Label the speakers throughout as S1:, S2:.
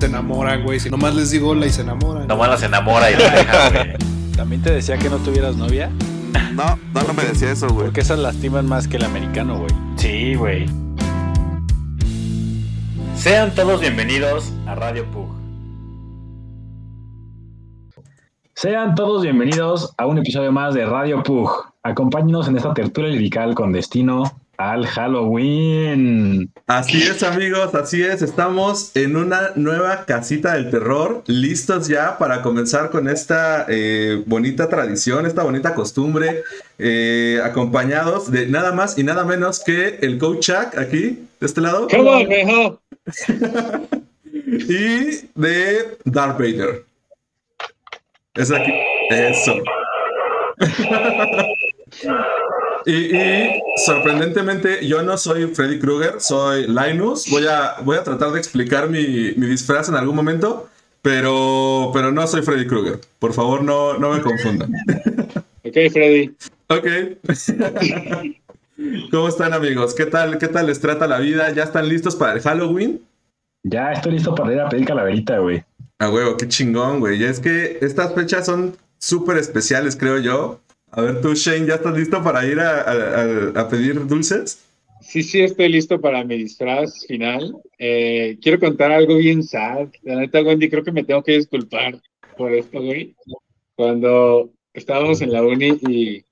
S1: Se enamoran, güey. Si nomás les digo hola y se enamoran.
S2: Nomás las enamora y la deja, güey.
S3: ¿También te decía que no tuvieras novia?
S4: No, no, no me decía eso, güey.
S3: Porque esas lastiman más que el americano, güey.
S2: Sí, güey. Sean todos bienvenidos a Radio Pug.
S5: Sean todos bienvenidos a un episodio más de Radio Pug. Acompáñenos en esta tertulia lirical con destino al Halloween.
S4: Así es, amigos, así es. Estamos en una nueva casita del terror, listos ya para comenzar con esta eh, bonita tradición, esta bonita costumbre, eh, acompañados de nada más y nada menos que el coach Chuck aquí, de este lado. y de Darth Vader. Es aquí. Eso. Y, y, sorprendentemente, yo no soy Freddy Krueger, soy Linus. Voy a, voy a tratar de explicar mi, mi disfraz en algún momento, pero, pero no soy Freddy Krueger. Por favor, no, no me confundan.
S2: ok, Freddy.
S4: Ok. ¿Cómo están, amigos? ¿Qué tal, ¿Qué tal les trata la vida? ¿Ya están listos para el Halloween?
S5: Ya estoy listo para ir a pedir calaverita, güey.
S4: A huevo, qué chingón, güey. Es que estas fechas son súper especiales, creo yo. A ver, tú, Shane, ¿ya estás listo para ir a, a, a, pedir dulces?
S6: Sí, sí, estoy listo para mi disfraz final. Eh, quiero contar algo bien sad. La neta, Wendy, creo que me tengo que disculpar por esto, güey. Cuando estábamos en la uni y,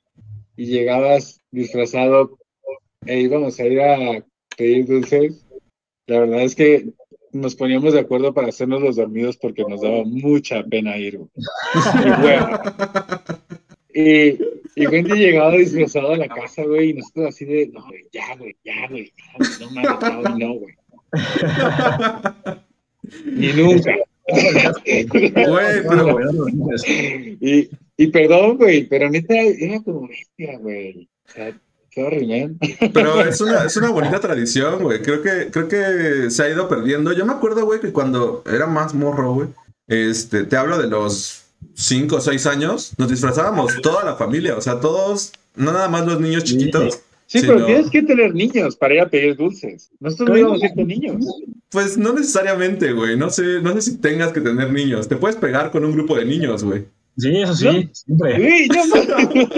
S6: y llegabas disfrazado e íbamos a ir a pedir dulces, la verdad es que nos poníamos de acuerdo para hacernos los dormidos porque nos daba mucha pena ir. Y, bueno, y, y Wendy llegaba disfrazado a la casa, güey, y nosotros así de, no, güey, ya, güey, ya, güey, ya, no mames, no, no, güey. Ni nunca.
S4: Güey, pero...
S6: y, y perdón, güey, pero neta era como bestia, güey. O sea, Sorry, man.
S4: Pero es una, es una bonita tradición, güey. Creo que, creo que se ha ido perdiendo. Yo me acuerdo, güey, que cuando era más morro, güey, este, te hablo de los 5 o 6 años, nos disfrazábamos toda la familia, o sea, todos, no nada más los niños chiquitos.
S6: Sí, sino... pero tienes que tener niños para ir a pedir dulces. Nosotros no íbamos a ir con niños.
S4: Pues no necesariamente, güey. No sé, no sé si tengas que tener niños. Te puedes pegar con un grupo de niños, güey.
S5: Sí, eso sí, ¿No? siempre.
S6: Sí, yo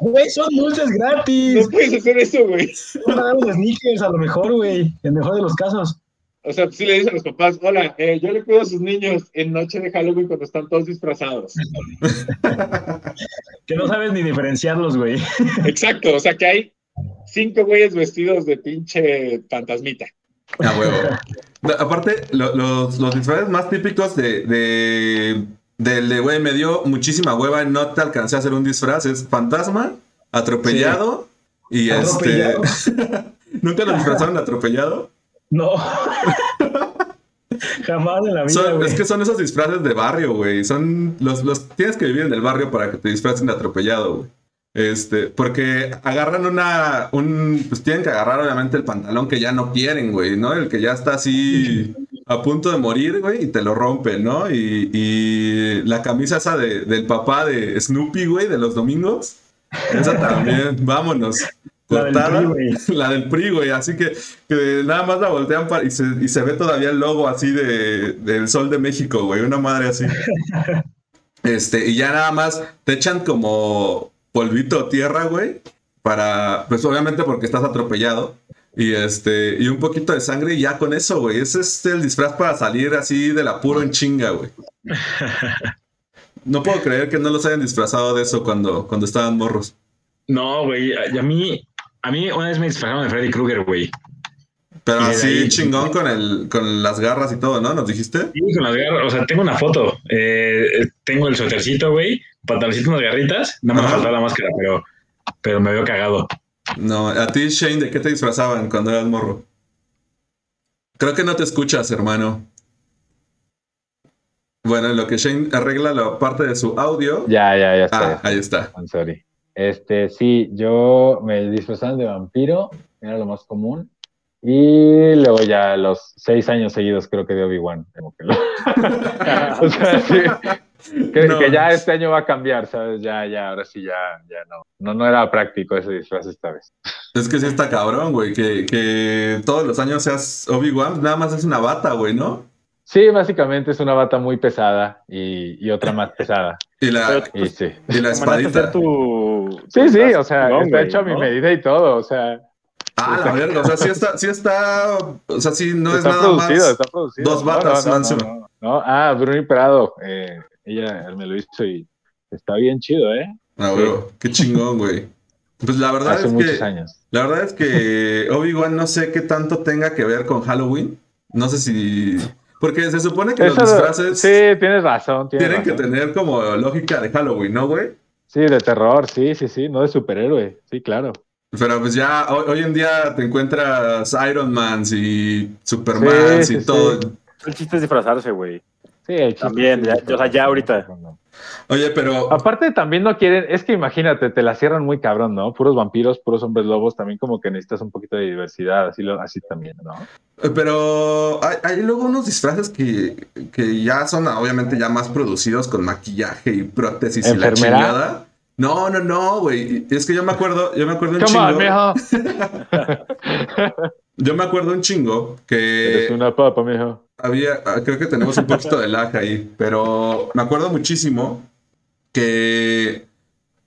S5: Güey, son dulces gratis.
S6: No puedes hacer eso, güey.
S5: Van a dar unos sneakers, a lo mejor, güey. En el mejor de los casos.
S6: O sea, sí le dicen a los papás, hola, eh, yo le cuido a sus niños en noche de Halloween cuando están todos disfrazados.
S5: que no sabes ni diferenciarlos, güey.
S6: Exacto, o sea que hay cinco güeyes vestidos de pinche fantasmita.
S4: Ah, huevo. Aparte, lo, los, los disfraces más típicos de, de del de, güey, me dio muchísima hueva, no te alcancé a hacer un disfraz, es fantasma, atropellado sí. y ¿Atropellado? este... ¿Nunca lo disfrazaron atropellado?
S5: No. Jamás en la vida,
S4: son, Es que son esos disfraces de barrio, güey. Son los, los... Tienes que vivir en el barrio para que te disfracen de atropellado, güey. Este, porque agarran una, un, pues tienen que agarrar obviamente el pantalón que ya no quieren, güey, ¿no? El que ya está así a punto de morir, güey, y te lo rompen, ¿no? Y, y la camisa esa de, del papá de Snoopy, güey, de los domingos, esa también, vámonos. Cortada, la del, PRI, la del PRI, güey, así que, que, nada más la voltean para, y, se, y se ve todavía el logo así de, del Sol de México, güey, una madre así. Este, y ya nada más te echan como polvito tierra, güey, para, pues obviamente porque estás atropellado. Y este, y un poquito de sangre y ya con eso, güey. Ese es el disfraz para salir así del apuro en chinga, güey. No puedo creer que no los hayan disfrazado de eso cuando, cuando estaban morros.
S5: No, güey. A mí, a mí una vez me disfrazaron de Freddy Krueger, güey.
S4: Pero así ahí, chingón con el, con las garras y todo, ¿no? ¿Nos dijiste?
S5: Sí, con las garras. O sea, tengo una foto. Eh, tengo el suétercito, güey. Pantaloncito, unas garritas. No me falta la máscara, pero, pero me veo cagado.
S4: No, a ti, Shane, ¿de qué te disfrazaban cuando eras morro? Creo que no te escuchas, hermano. Bueno, en lo que Shane arregla la parte de su audio.
S6: Ya, ya, ya está.
S4: Ah, ahí está.
S6: I'm sorry. Este, sí, yo me disfrazaba de vampiro, era lo más común. Y luego ya los seis años seguidos creo que de Obi-Wan. lo- o sea, sí. Que,
S4: No.
S6: que ya este año va a cambiar, ¿sabes? Ya, ya, ahora sí, ya, ya no. No, no era práctico ese disfraz esta vez.
S4: Es que sí está cabrón, güey. Que, que todos los años seas Obi-Wan, nada más es una bata, güey, ¿no?
S6: Sí, básicamente es una bata muy pesada y, y otra más pesada.
S4: Y la,
S6: Y sí.
S4: y la espadita.
S7: tu.
S6: Sí,
S7: tu
S6: sí, o sea,
S7: chingón,
S6: está
S7: güey,
S6: hecho a mi
S7: ¿no?
S6: medida y todo, o sea,
S4: Ah, la verga. O sea, sí está, sí está. O sea, sí no es
S6: está
S4: nada
S6: producido,
S4: más.
S6: está producido.
S4: dos batas
S6: no, no, no, no, no. Ah, Bruni Prado, eh, ella me lo hizo y está bien chido, ¿eh?
S4: Ah, güey. Qué chingón, güey. Pues la verdad
S6: Hace
S4: es
S6: muchos
S4: que.
S6: años.
S4: La verdad es que Obi-Wan no sé qué tanto tenga que ver con Halloween. No sé si. Porque se supone que los disfraces
S6: sí, tienes razón. tienes
S4: tienen que tener como lógica de Halloween, ¿no, güey?
S6: Sí, de terror, sí, sí, sí, no de superhéroe, sí, claro.
S4: Pero pues ya hoy, hoy en día te encuentras Iron Man y Superman
S6: Sí,
S4: y
S6: sí,
S4: todo.
S6: sí.
S7: El chiste es disfrazarse, güey.
S6: Sí, el chiste
S7: También, ya- o sea, ya ahorita.
S4: Oye, pero
S6: Aparte también no quieren, es que imagínate, te la cierran muy cabrón, ¿no? Puros vampiros, puros hombres lobos, también como que necesitas un poquito de diversidad, así, lo, así también, ¿no?
S4: pero hay, hay luego unos disfraces que, que ya son obviamente ya más producidos con maquillaje y prótesis y la
S6: ¿Enfermera?
S4: chingada. No, no, no, güey. Es que yo me acuerdo, yo me acuerdo un
S6: Come on,
S4: chingo.
S6: mijo.
S4: Yo me acuerdo un chingo que
S6: una papa, mijo.
S4: había, ah, creo que tenemos un poquito de lag ahí, pero me acuerdo muchísimo que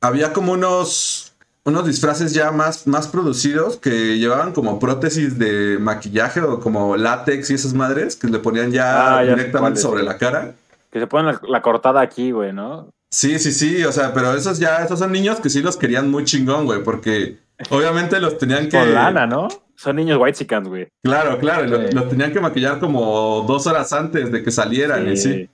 S4: había como unos, unos disfraces ya más, más producidos que llevaban como prótesis de maquillaje o como látex y esas madres que le ponían ya
S7: Ah, ya
S4: directamente sobre la cara.
S7: Que se ponen la, la cortada aquí, güey, ¿no?
S4: Sí, sí, sí, o sea, pero esos ya, esos son niños que sí los querían muy chingón, güey, porque obviamente los tenían que...
S6: Con lana, ¿no?
S7: Son niños white güey.
S4: Claro, claro,
S6: Sí.
S4: los tenían que maquillar como dos horas antes de que salieran y sí.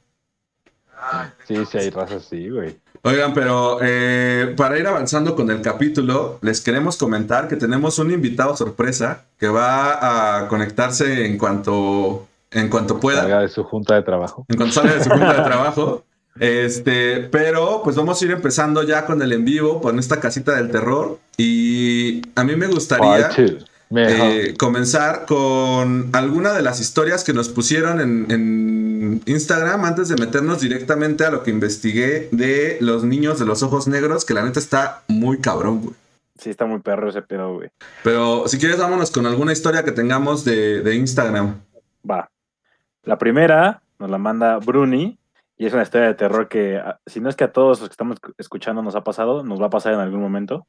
S6: Sí, sí, hay razas así, güey.
S4: Oigan, pero eh, para ir avanzando con el capítulo, les queremos comentar que tenemos un invitado sorpresa que va a conectarse en cuanto, en cuanto pueda,
S6: Salga de su junta de trabajo.
S4: en cuanto salga de su junta de trabajo. Este, pero pues vamos a ir empezando ya con el en vivo, con esta casita del terror. Y a mí me gustaría eh, comenzar con alguna de las historias que nos pusieron en, en Instagram antes de meternos directamente a lo que investigué de los niños de los ojos negros, que la neta está muy cabrón, güey.
S7: Sí, está muy perro ese pedo, güey.
S4: Pero si quieres, vámonos con alguna historia que tengamos de, de Instagram.
S7: Va. La primera nos la manda Bruni y es una historia de terror que, a- si no es que a todos los que estamos escuchando nos ha pasado, nos va a pasar en algún momento.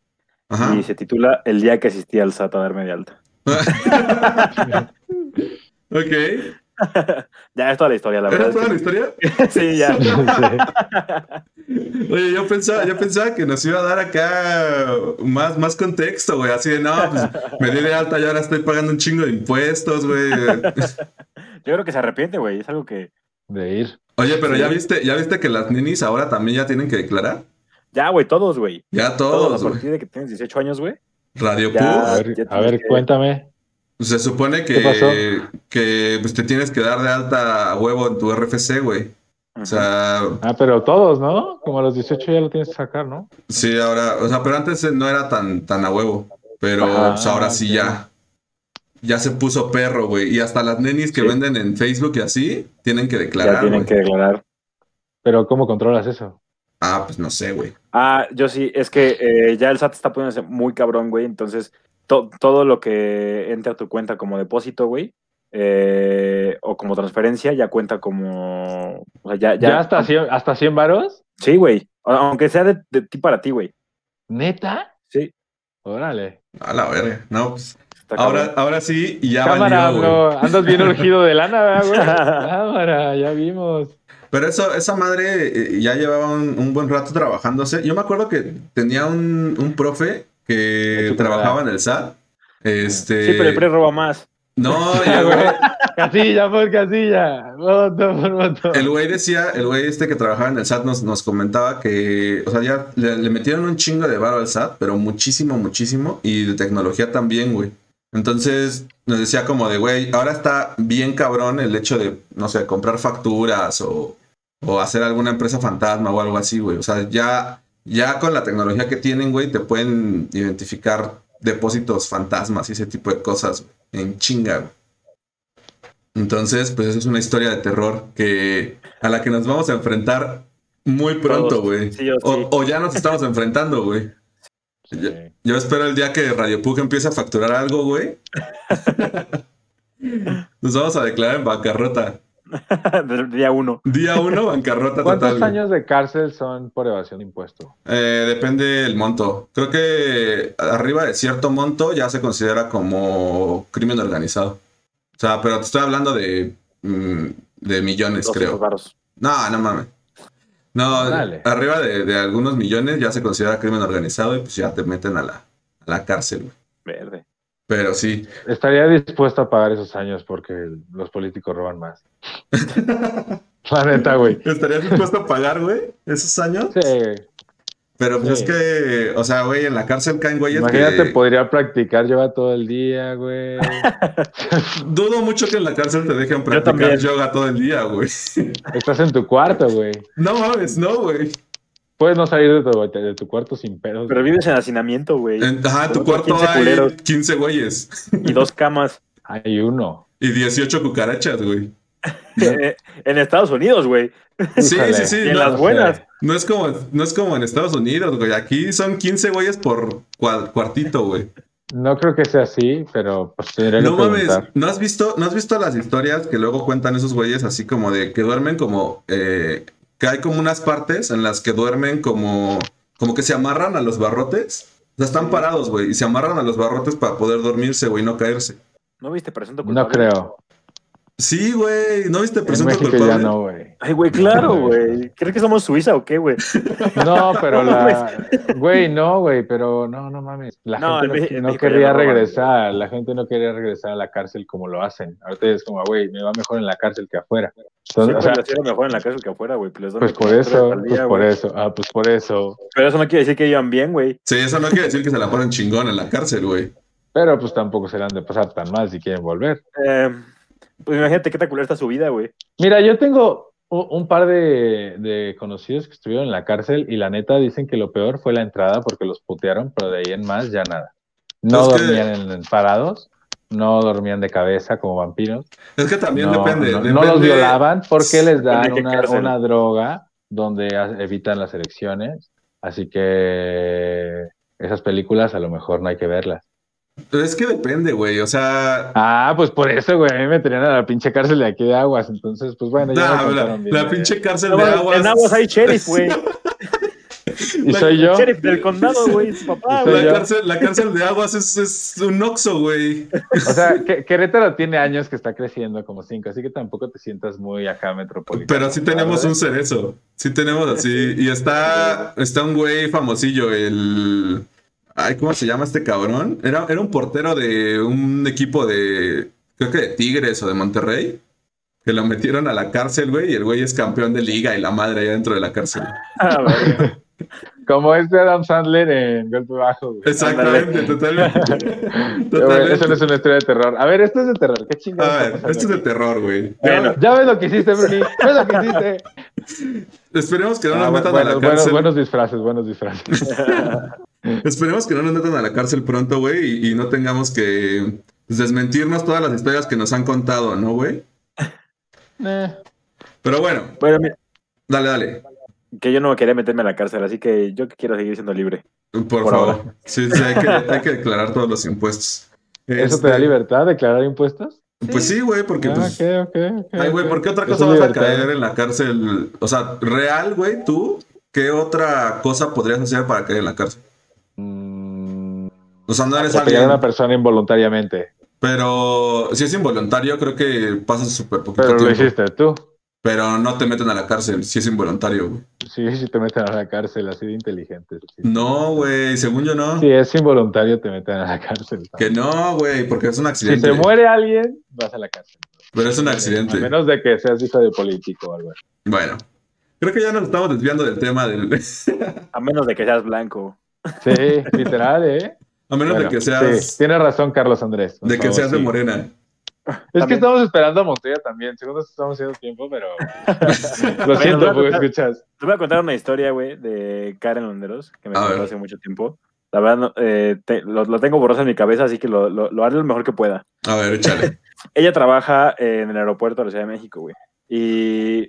S4: Ajá.
S7: Y se titula El día que asistí al SAT a darme de alta.
S4: ok.
S7: Ya es toda la historia, la
S4: ¿Era
S7: verdad.
S4: toda la
S7: es
S4: historia?
S7: sí, ya.
S4: Oye, yo pensaba, yo pensaba que nos iba a dar acá más, más contexto, güey. Así de, no, pues me di de alta y ahora estoy pagando un chingo de impuestos, güey.
S7: Yo creo que se arrepiente, güey. Es algo que.
S6: De ir.
S4: Oye, pero
S7: Sí.
S4: ya viste, ya viste que las ninis ahora también ya tienen que declarar.
S7: Ya, güey, todos, güey.
S4: Ya
S7: Todos,
S4: todos,
S7: a partir de que tienes 18 años, güey.
S4: Radio
S7: Ya.
S4: Pug,
S6: A ver, a ver
S7: que-
S6: cuéntame.
S4: se supone que, que pues, te tienes que dar de alta a huevo en tu RFC, güey. O sea,
S6: Ah, pero todos, ¿no? Como a los 18 ya lo tienes que sacar, ¿no?
S4: sí, ahora, o sea, pero antes no era tan, tan a huevo. Pero pues, ahora sí ya. Ya se puso perro, güey. Y hasta las nenis que
S7: Sí.
S4: venden en Facebook y así tienen que
S7: ya
S4: declarar,
S7: tienen
S4: güey.
S7: que declarar.
S6: Pero ¿cómo controlas eso?
S4: Ah, pues no sé, güey.
S7: Ah, yo sí, es que eh, ya el SAT está poniéndose muy cabrón, güey. Entonces, to- todo lo que entre a tu cuenta como depósito, güey, eh, o como transferencia, ya cuenta como. O sea, ya.
S6: ¿Ya,
S7: ya,
S6: hasta 100, hasta 100 varos?
S7: Sí, güey. Aunque sea de, de ti para ti, güey.
S6: ¿Neta?
S7: Sí.
S6: Órale.
S4: A la verga. No, pues. Ahora, ahora sí, y ya
S6: Cámara,
S4: valió, güey.
S6: bro. Andas bien urgido de lana, ¿verdad, güey? Cámara, ya vimos.
S4: Pero eso, esa madre eh, ya llevaba un, un buen rato trabajándose. Yo me acuerdo que tenía un, un profe que trabajaba en el SAT. Este.
S7: Sí, pero el PRI roba más.
S4: No, y el güey,
S6: Casilla por casilla. Voto por voto.
S4: el güey decía, el güey este que trabajaba en el SAT nos, nos comentaba que, o sea, ya le, le metieron un chingo de varo al SAT, pero muchísimo, muchísimo. Y de tecnología también, güey. Entonces nos decía como de, güey, ahora está bien cabrón el hecho de, no sé, comprar facturas o, o hacer alguna empresa fantasma o algo así, güey. O sea, ya, ya con la tecnología que tienen, güey, te pueden identificar depósitos fantasmas y ese tipo de cosas güey, en chinga, güey. Entonces, pues eso es una historia de terror que a la que nos vamos a enfrentar muy pronto, güey.
S7: sí o sí.
S4: O, o ya nos estamos enfrentando, güey. Yo, yo espero el día que Radio Pug empiece a facturar algo, güey. Nos vamos a declarar en bancarrota.
S7: Día uno.
S4: Día uno, bancarrota
S6: ¿Cuántos
S4: total. güey.
S6: años de cárcel son por evasión de impuesto?
S4: Eh, depende del monto. Creo que arriba de cierto monto ya se considera como crimen organizado. O sea, pero te estoy hablando de, mm, de millones,
S7: 200
S4: creo.
S7: varos.
S4: No, no mames. No,
S6: Dale.
S4: arriba de, de algunos millones ya se considera crimen organizado y pues ya te meten a la, a la cárcel, güey.
S7: Verde.
S4: Pero sí.
S6: Estaría dispuesto a pagar esos años porque los políticos roban más. La neta, güey.
S4: ¿Estarías dispuesto a pagar, güey, esos años?
S6: Sí.
S4: Pero pues
S6: Sí.
S4: es que, o sea, güey, en la cárcel caen güeyes
S6: Imagínate,
S4: que...
S6: podría practicar yoga todo el día, güey.
S4: Dudo mucho que en la cárcel te dejen
S7: también.
S4: practicar yoga todo el día, güey.
S6: Estás en tu cuarto, güey.
S4: No mames, no, güey.
S6: Puedes no salir de tu, de tu cuarto sin pedos.
S7: Pero vives en hacinamiento, güey.
S4: Ajá, en tu cuarto
S7: 15
S4: hay
S7: culeros.
S4: 15 güeyes
S7: Y dos camas.
S6: Hay uno.
S4: y 18 cucarachas, güey.
S7: En Estados Unidos, güey.
S4: Sí, sí, sí.
S7: Y en
S4: no,
S7: las buenas.
S4: no es como, no es como en Estados Unidos, güey. Aquí son 15 güeyes por cua- cuartito, güey.
S6: No creo que sea así, pero pues que
S4: No mames. ¿no has visto, no has visto las historias que luego cuentan esos güeyes así como de que duermen como eh, que hay como unas partes en las que duermen como como que se amarran a los barrotes? O sea, están parados, güey, y se amarran a los barrotes para poder dormirse, güey, y no caerse.
S7: ¿No viste presunto culpable?
S6: No creo.
S4: Sí, güey, ¿no viste presunto
S6: México
S4: culpable?
S6: ya no, güey.
S7: Ay, güey, claro, güey. ¿Crees que somos Suiza o qué, güey?
S6: No, pero
S7: No
S6: la. Güey, no, güey, pero no, no mames. La
S7: No,
S6: gente
S7: en
S6: no,
S7: roban.
S6: regresar. La gente no quería regresar a la cárcel como lo hacen. Ahorita es como, güey, me va mejor en la cárcel que afuera.
S7: Sí,
S6: Entonces, o
S7: pues,
S6: sea,
S7: mejor en la cárcel que afuera, güey. Pues,
S6: pues por eso, pues por eso. Ah, pues por eso.
S7: Pero eso no quiere decir que iban bien, güey.
S4: Sí, eso no quiere decir que se la ponen chingón en la cárcel, güey.
S6: Pero pues tampoco se le han de pasar tan mal si quieren volver.
S7: Eh, pues imagínate qué tan culera está su vida, güey.
S6: Mira, yo tengo un par de, de conocidos que estuvieron en la cárcel y la neta dicen que lo peor fue la entrada porque los putearon, pero de ahí en más ya nada. No dormían en, en parados, no dormían de cabeza como vampiros.
S4: Es que también
S6: no,
S4: depende.
S6: no- los violaban porque les dan una, una droga donde evitan las elecciones. Así que esas películas a lo mejor no hay que verlas.
S4: Es que depende, güey. O sea,
S6: Ah, pues por eso, güey, a mí me tenían a la pinche cárcel de aquí de Aguas. Entonces, pues bueno, ya
S4: nah,
S6: me
S4: la,
S6: contaron bien.
S4: la pinche cárcel de aguas.
S7: En Aguas hay sheriff, güey.
S6: Y soy yo.
S7: Sheriff del condado, güey. Su papá.
S4: La cárcel, la cárcel de aguas es, es un oxo, güey.
S6: O sea, que- Querétaro tiene años que está creciendo como cinco, así que tampoco te sientas muy acá metropolitano.
S4: Pero sí tenemos un cerezo. Sí tenemos así. Y está, está un güey famosillo, el. Ay, ¿cómo se llama este cabrón? Era, era un portero de un equipo de. Creo que de Tigres o de Monterrey. Que lo metieron a la cárcel, güey. Y el güey es campeón de liga y la madre allá dentro de la cárcel.
S7: Ah.
S6: Como este Adam Sandler en Golpe Bajo, güey.
S4: Exactamente, totalmente. Totalmente.
S6: Eso no es una historia de terror. A ver, esto es de terror. ¿Qué
S4: A
S6: chingados está
S4: ver, esto es de terror, güey.
S7: Bueno,
S6: Ya ves lo que hiciste, Bruni. ¿Ves lo que hiciste?
S4: Esperemos que no
S6: Ah,
S4: nos metan
S6: bueno,
S4: a la
S6: bueno,
S4: cárcel.
S6: buenos disfraces, buenos disfraces.
S4: Esperemos que no nos metan a la cárcel pronto, güey, y, y no tengamos que pues, desmentirnos todas las historias que nos han contado, ¿no, güey?
S6: Eh,
S4: Pero bueno,
S7: bueno, mira,
S4: dale, dale.
S7: que yo no quería meterme a la cárcel, así que yo quiero seguir siendo libre.
S4: Por,
S7: Por
S4: favor.
S7: ahora.
S4: Sí, sí, hay que, hay que declarar todos los impuestos.
S6: ¿Eso
S4: Este,
S6: te da libertad, declarar impuestos?
S4: Pues sí, güey, porque
S6: Ah,
S4: pues.
S6: ok, ok, ok,
S4: Ay, güey. ¿por qué otra cosa vas a caer en la cárcel? O sea, real, güey, tú, ¿qué otra cosa podrías hacer para caer en la cárcel?
S6: Mm,
S4: O sea, no eres
S6: atropellar a
S4: alguien.
S6: una persona involuntariamente.
S4: Pero si es involuntario, creo que pasas súper poquito
S6: Pero lo hiciste tú.
S4: Pero no te meten a la cárcel si es involuntario, güey.
S6: Sí, sí te meten a la cárcel, así de inteligente. Sí,
S4: No, güey, según yo no.
S6: Si es involuntario, te meten a la cárcel.
S4: Que no, güey, porque es un
S6: Si
S4: accidente.
S6: se muere alguien, vas a la cárcel.
S4: Pero es un
S6: A
S4: accidente.
S6: menos de que seas hijo de político o algo.
S4: Bueno, creo que ya nos estamos desviando del tema del.
S7: A menos de que seas blanco.
S6: Sí, literal, ¿eh?
S4: A menos
S6: Bueno,
S4: de que seas.
S6: sí, tienes razón, Carlos Andrés.
S4: de que
S6: favor,
S4: seas de
S6: sí.
S4: morena.
S6: Es
S7: También.
S6: que estamos esperando a Montoya también. Según nos estamos haciendo tiempo, pero. Lo siento,
S7: no,
S6: escuchas.
S7: Te voy a contar una historia, güey, de Karen Londeros, que me contó hace mucho tiempo. La verdad, no, eh, te- lo, lo tengo borroso en mi cabeza, así que lo, lo, lo haré lo mejor que pueda.
S4: A ver, échale.
S7: Ella trabaja en el aeropuerto de la Ciudad de México, güey. Y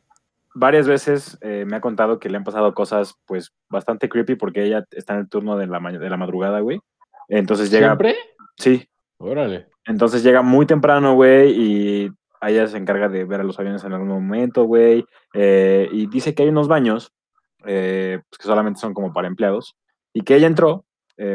S7: varias veces eh, me ha contado que le han pasado cosas, pues, bastante creepy porque ella está en el turno de la, de la madrugada, güey. Entonces llega...
S6: ¿Siempre?
S7: Sí,
S6: Órale.
S7: entonces llega muy temprano, güey, y ella se encarga de ver a los aviones en algún momento, güey. eh, y dice que hay unos baños eh, pues, que solamente son como para empleados. Y que ella entró,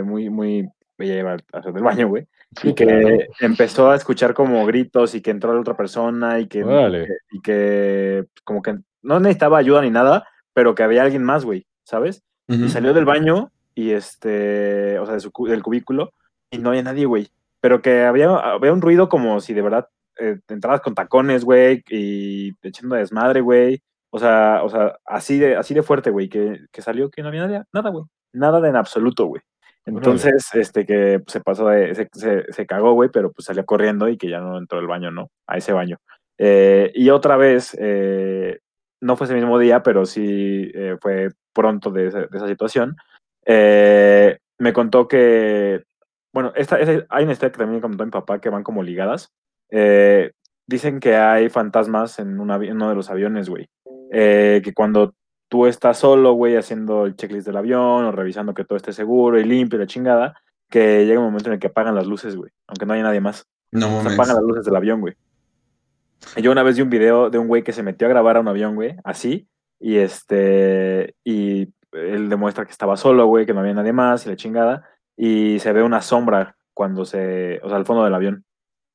S7: muy, muy, ella iba a hacer del baño, güey.
S6: Sí,
S7: y que
S6: claro.
S7: empezó a escuchar como gritos y que entró la otra persona y que,
S6: Órale.
S7: y que como que no necesitaba ayuda ni nada, pero que había alguien más, güey, ¿sabes? Y salió del baño y este, o sea, de su del cubículo y no había nadie, güey. Pero que había, había un ruido como si de verdad eh, entrabas con tacones, güey, y echando desmadre, güey. O sea, o sea, así de, así de fuerte, güey, que, que salió que no había nada, nada, güey. Nada de en absoluto, güey. Entonces, este, que se pasó de, se, se, se cagó, güey, pero pues salió corriendo y que ya no entró al baño, ¿no? A ese baño. Eh, y otra vez, eh, no fue ese mismo día, pero sí eh, fue pronto de, esa- de esa situación. Eh, me contó que, bueno, esta, esa- hay una historia que también me contó mi papá que van como ligadas. Eh, dicen que hay fantasmas en, uno de los aviones, güey. Eh, que cuando tú estás solo, güey, haciendo el checklist del avión o revisando que todo esté seguro y limpio y la chingada, que llega un momento en el que apagan las luces, güey, aunque no haya nadie más.
S4: No
S7: Se
S4: mames.
S7: apagan las luces del avión, güey. Yo una vez vi un video de un güey que se metió a grabar a un avión, güey, así, y este, y él demuestra que estaba solo, güey, que no había nadie más y la chingada, y se ve una sombra cuando se, o sea, al fondo del avión,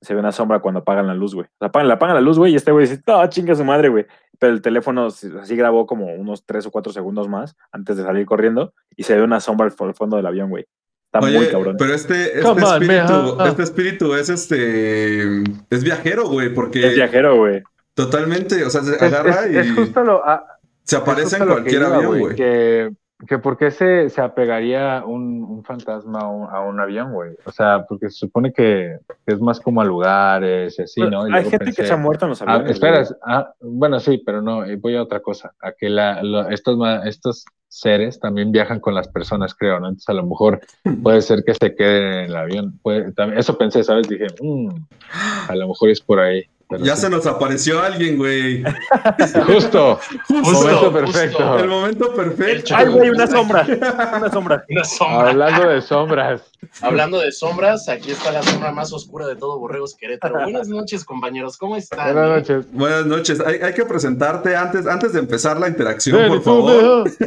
S7: se ve una sombra cuando apagan la luz, güey. O sea, apagan, le apagan la luz, güey, y este güey dice, no, chinga su madre, güey. Pero el teléfono así grabó como unos tres o cuatro segundos más antes de salir corriendo, y se ve una sombra al fondo del avión, güey. Está muy cabrón.
S4: pero este, este
S6: on,
S4: espíritu, este espíritu es este, es viajero, güey, porque
S7: Es viajero, güey.
S4: totalmente, o sea, se agarra
S6: es-
S4: y
S6: es justo lo. ah,
S4: se aparece en cualquier
S6: iba,
S4: avión, güey.
S6: Que, que por qué se, se apegaría un, un fantasma a un, a un avión, güey. O sea, porque se supone que, que es más como a lugares y así, ¿no? Y
S7: Hay gente que se ha muerto en los
S6: Ah,
S7: aviones.
S6: ah, bueno, sí, pero no, eh, voy a otra cosa, a que la, lo- estos, ma- estos seres también viajan con las personas, creo, ¿no? Entonces a lo mejor puede ser que se queden en el avión. Puede- también, eso pensé, ¿sabes? Dije, "Mm, a lo mejor es por ahí. Pero
S4: Ya
S6: sí.
S4: se nos apareció alguien, güey.
S6: Justo,
S4: Justo.
S6: momento perfecto.
S4: El momento perfecto.
S7: Ay, güey, una sombra. Una sombra.
S8: Una sombra.
S6: Hablando de sombras.
S8: Hablando de sombras, aquí está la sombra más oscura de todo Borregos Querétaro. Buenas noches, compañeros. ¿Cómo están?
S6: Buenas noches.
S4: Buenas noches. Hay, hay que presentarte antes, antes de empezar la interacción, por favor.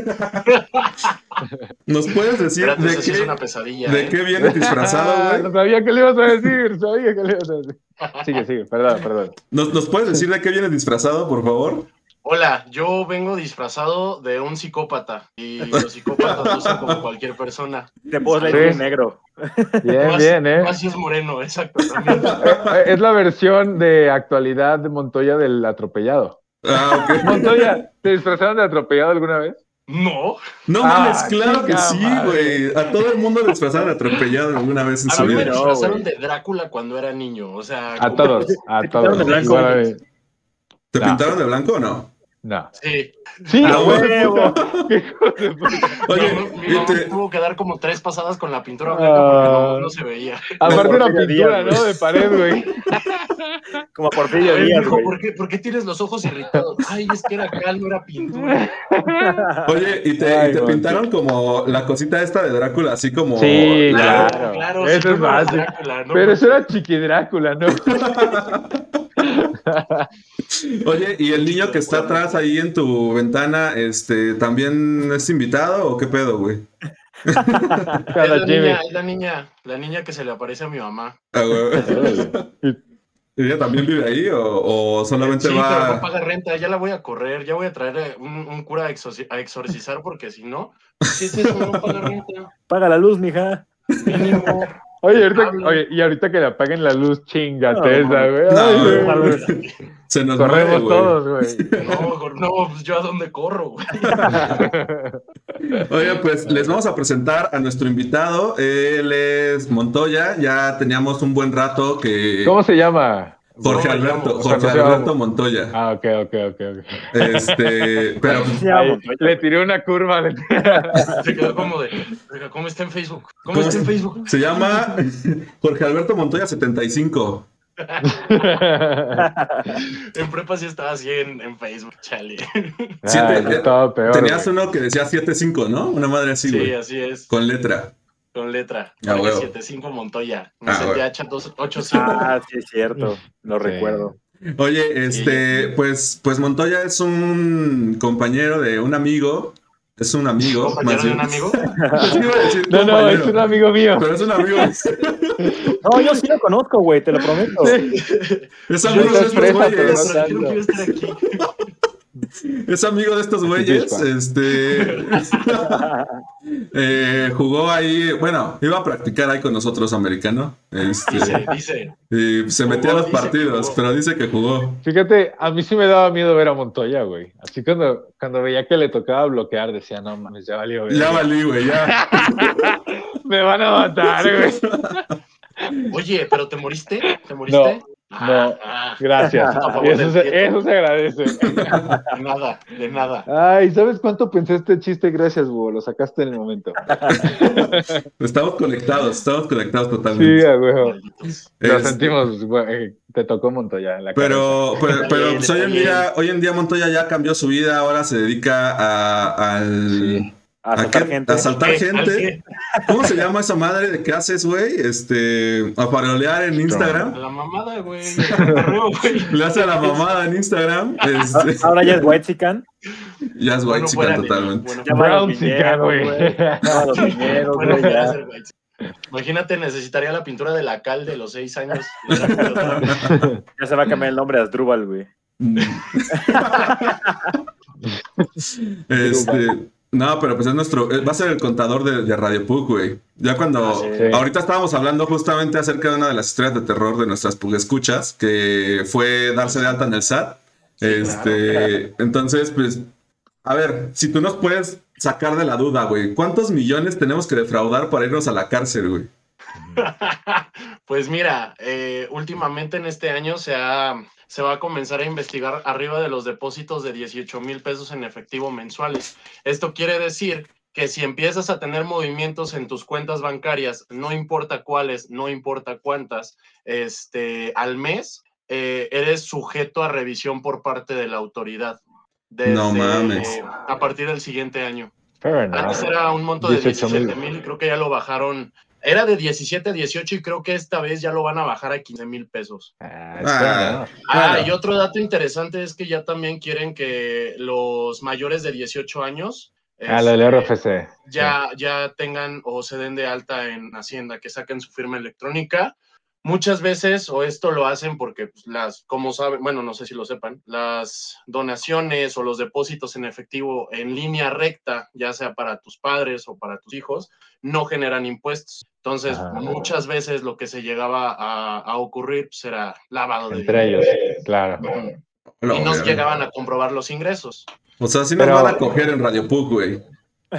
S4: ¿Nos puedes decir
S8: Espérate,
S4: de
S8: sí es una
S4: qué,
S8: pesadilla.
S4: de
S8: ¿eh?
S4: qué vienes disfrazado, güey?
S6: sabía que le ibas a decir, sabía que le ibas a decir. Sigue, sigue, perdón, perdón.
S4: ¿Nos, ¿Nos puedes decir de qué vienes disfrazado, por favor?
S8: Hola, yo vengo disfrazado de un psicópata. Y los psicópatas usan como cualquier persona.
S7: De voz
S6: Sí.
S7: Lightning negro.
S6: Bien,
S8: Más-
S6: bien, ¿eh?
S8: Así es moreno, exacto. También.
S6: Eh, Es la versión de actualidad de Montoya del atropellado.
S4: Ah.
S6: Montoya, ¿te disfrazaron de atropellado alguna vez?
S8: No,
S4: No
S6: Ah,
S4: mames, claro que sí, güey. A todo el mundo le disfrazaron atropellado alguna vez en
S8: a
S4: su
S8: mí me
S4: vida.
S7: no,
S8: disfrazaron
S7: güey.
S8: de Drácula cuando era niño. O sea,
S6: A
S8: como-
S6: todos, a
S7: Te
S6: todos.
S7: pintaron de blanco.
S6: Mí.
S4: ¿Te
S6: No.
S4: pintaron de blanco o no?
S6: No.
S8: Sí.
S6: Sí,
S4: Ah,
S6: hijo de
S7: huevo.
S4: Oye,
S8: No, mi mamá
S4: te-
S8: tuvo que dar como tres pasadas con la pintura blanca porque no,
S6: Ah.
S8: no se veía.
S6: Aparte una
S7: Porfirio
S6: pintura,
S7: Díaz,
S6: ¿no? De pared, güey.
S7: Como Porfirio Díaz, güey.
S8: ¿por, qué, ¿Por qué tienes los ojos irritados? Ay, es que era cal, no era pintura.
S4: Oye, y te,
S6: Ay,
S4: y te pintaron como la cosita esta de Drácula, así como.
S6: Sí,
S4: la-
S6: claro.
S8: claro.
S6: Eso
S8: sí,
S6: es
S8: era. Drácula, ¿no?
S6: Pero eso era Chiqui Drácula, ¿no?
S4: Oye, ¿y el niño que está atrás ahí en tu ventana, este, también es invitado o qué pedo, güey?
S8: Es la niña, es la niña, la niña que se le aparece a mi mamá.
S4: Ah, güey. ¿Ella también vive ahí o, o solamente
S8: Sí, pero no
S4: va?
S8: paga renta, ya la voy a correr, ya voy a traer eh, un, un cura a, exorci- a exorcizar porque si no, ¿qué es eso? No paga renta.
S7: Paga la luz, mija.
S8: Mínimo.
S6: Oye, ahorita,
S8: Habla.
S6: oye, y ahorita que le apaguen la luz, chingate
S7: No,
S6: esa, güey.
S4: no,
S6: Ay,
S4: no,
S6: güey.
S4: Se nos
S6: Corremos todos, güey.
S8: No, no, pues yo a dónde corro, güey.
S4: Oye, pues les vamos a presentar a nuestro invitado. Él es Montoya. Ya teníamos un buen rato que.
S6: ¿Cómo se llama?
S4: Jorge Alberto, Jorge Alberto Montoya.
S6: Ah, ok, ok, ok, ok.
S4: Este, pero
S6: le tiré una curva. le tiré-
S8: Se quedó como de, "Oiga, ¿cómo está en Facebook? ¿Cómo está en Facebook?
S4: se llama Jorge Alberto Montoya 75.
S8: En prepa sí estaba así en, en Facebook, chale.
S6: Ah, peor.
S4: Tenías
S6: güey.
S4: uno que decía 75, ¿no? Una madre así,
S8: Sí,
S4: güey.
S8: así es,
S4: Con letra.
S8: Con letra.
S4: Ah, huevo.
S8: 75 Montoya. No
S4: Ah,
S8: sé,
S4: huevo.
S8: DH285.
S7: Ah, sí, es cierto. Lo
S6: Sí.
S7: recuerdo.
S4: Oye, este, pues, pues Montoya es un compañero de un amigo. Es un amigo.
S8: ¿Compañero
S4: más
S8: de un amigo?
S4: Sí, iba a decir
S6: No, no, es un amigo mío.
S4: Pero es un amigo.
S7: No, yo sí lo conozco, güey, te lo prometo.
S4: Es amigo de
S6: pero
S4: güeyes.
S6: no
S8: quiero estar aquí.
S4: Es amigo de estos güeyes. Este. eh, jugó ahí. Bueno, iba a practicar ahí con nosotros americano. Este,
S8: Dice, dice.
S4: y se metía a los
S8: Jugó,
S4: partidos,
S8: jugó.
S4: pero dice que jugó.
S6: Fíjate, a mí sí me daba miedo ver a Montoya, güey. Así cuando, cuando veía que le tocaba bloquear, decía, no mames, ya valió.
S4: Ya
S6: verga.
S4: valí, güey, ya.
S6: Me van a matar, güey.
S8: Oye, ¿pero te moriste? ¿Te moriste?
S6: No,
S8: Ah,
S6: Gracias. Eso, se,
S8: Prieto.
S6: eso se agradece.
S8: de nada, de nada.
S6: Ay, ¿sabes cuánto pensé este chiste? Gracias, Hugo. Lo sacaste en el momento.
S4: Estamos conectados, estamos conectados
S6: Sí,
S4: totalmente.
S6: huevo.
S8: Malditos.
S6: Lo
S4: Es-
S6: sentimos, güey. Te tocó Montoya en la cabeza.
S4: Pero, pero, pero
S8: bien,
S4: pues, hoy en día, hoy en día Montoya ya cambió su vida, ahora se dedica a, al
S6: Sí.
S7: A
S4: ¿a
S7: saltar
S4: qué?
S7: gente.
S4: A saltar
S8: ¿Qué? ¿Al
S4: gente. ¿Cómo se llama esa madre de qué haces, güey? Este, a parolear en
S8: A
S4: Instagram.
S8: la mamada, güey.
S4: Le hace a la mamada en Instagram. Este,
S7: Ahora ya es White Sican.
S4: ya es white
S8: de-
S4: totalmente.
S8: bueno,
S7: Ya a
S6: Brown
S7: viñedos,
S6: güey.
S7: a.
S8: Imagínate, necesitaría la pintura de la cal de los seis años.
S7: Ya se va a cambiar el nombre a Asdrúbal, güey.
S4: Este, no, pero pues es nuestro, eh, va a ser el contador de, de Radio Pug, güey. Ya cuando,
S8: Ah, sí.
S6: Sí.
S4: ahorita estábamos hablando justamente acerca de una de las historias de terror de nuestras Pug escuchas, que fue darse de alta en el SAT. Este, entonces, pues, a ver, si tú nos puedes sacar de la duda, güey, ¿cuántos millones tenemos que defraudar para irnos a la cárcel, güey?
S8: Pues mira, eh, últimamente en este año se, ha, se va a comenzar a investigar arriba de los depósitos de 18 mil pesos en efectivo mensuales. Esto quiere decir que si empiezas a tener movimientos en tus cuentas bancarias, no importa cuáles, no importa cuántas, este, al mes, eh, eres sujeto a revisión por parte de la autoridad. Desde,
S4: No mames.
S8: eh, a partir del siguiente año. Antes era un monto de
S6: 18,000.
S8: 17 mil creo que ya lo bajaron. Era de 17 a 18 y creo que esta vez ya lo van a bajar a 15 mil pesos.
S6: Ah,
S4: Ah.
S8: Ah, y otro dato interesante es que ya también quieren que los mayores de 18 años
S6: lo del
S8: este,
S6: RFC.
S8: ya, ya tengan o se den de alta en Hacienda, que saquen su firma electrónica. Muchas veces, o esto lo hacen porque pues, las, como saben, bueno, no sé si lo sepan, las donaciones o los depósitos en efectivo en línea recta, ya sea para tus padres o para tus hijos, no generan impuestos. Entonces, muchas veces lo que se llegaba a, a ocurrir pues, era lavado de
S6: Entre
S8: dinero.
S6: ellos, claro.
S8: Y no llegaban a comprobar los ingresos.
S4: O sea, sí nos
S6: Pero-
S4: van a coger en Radio Pug, güey.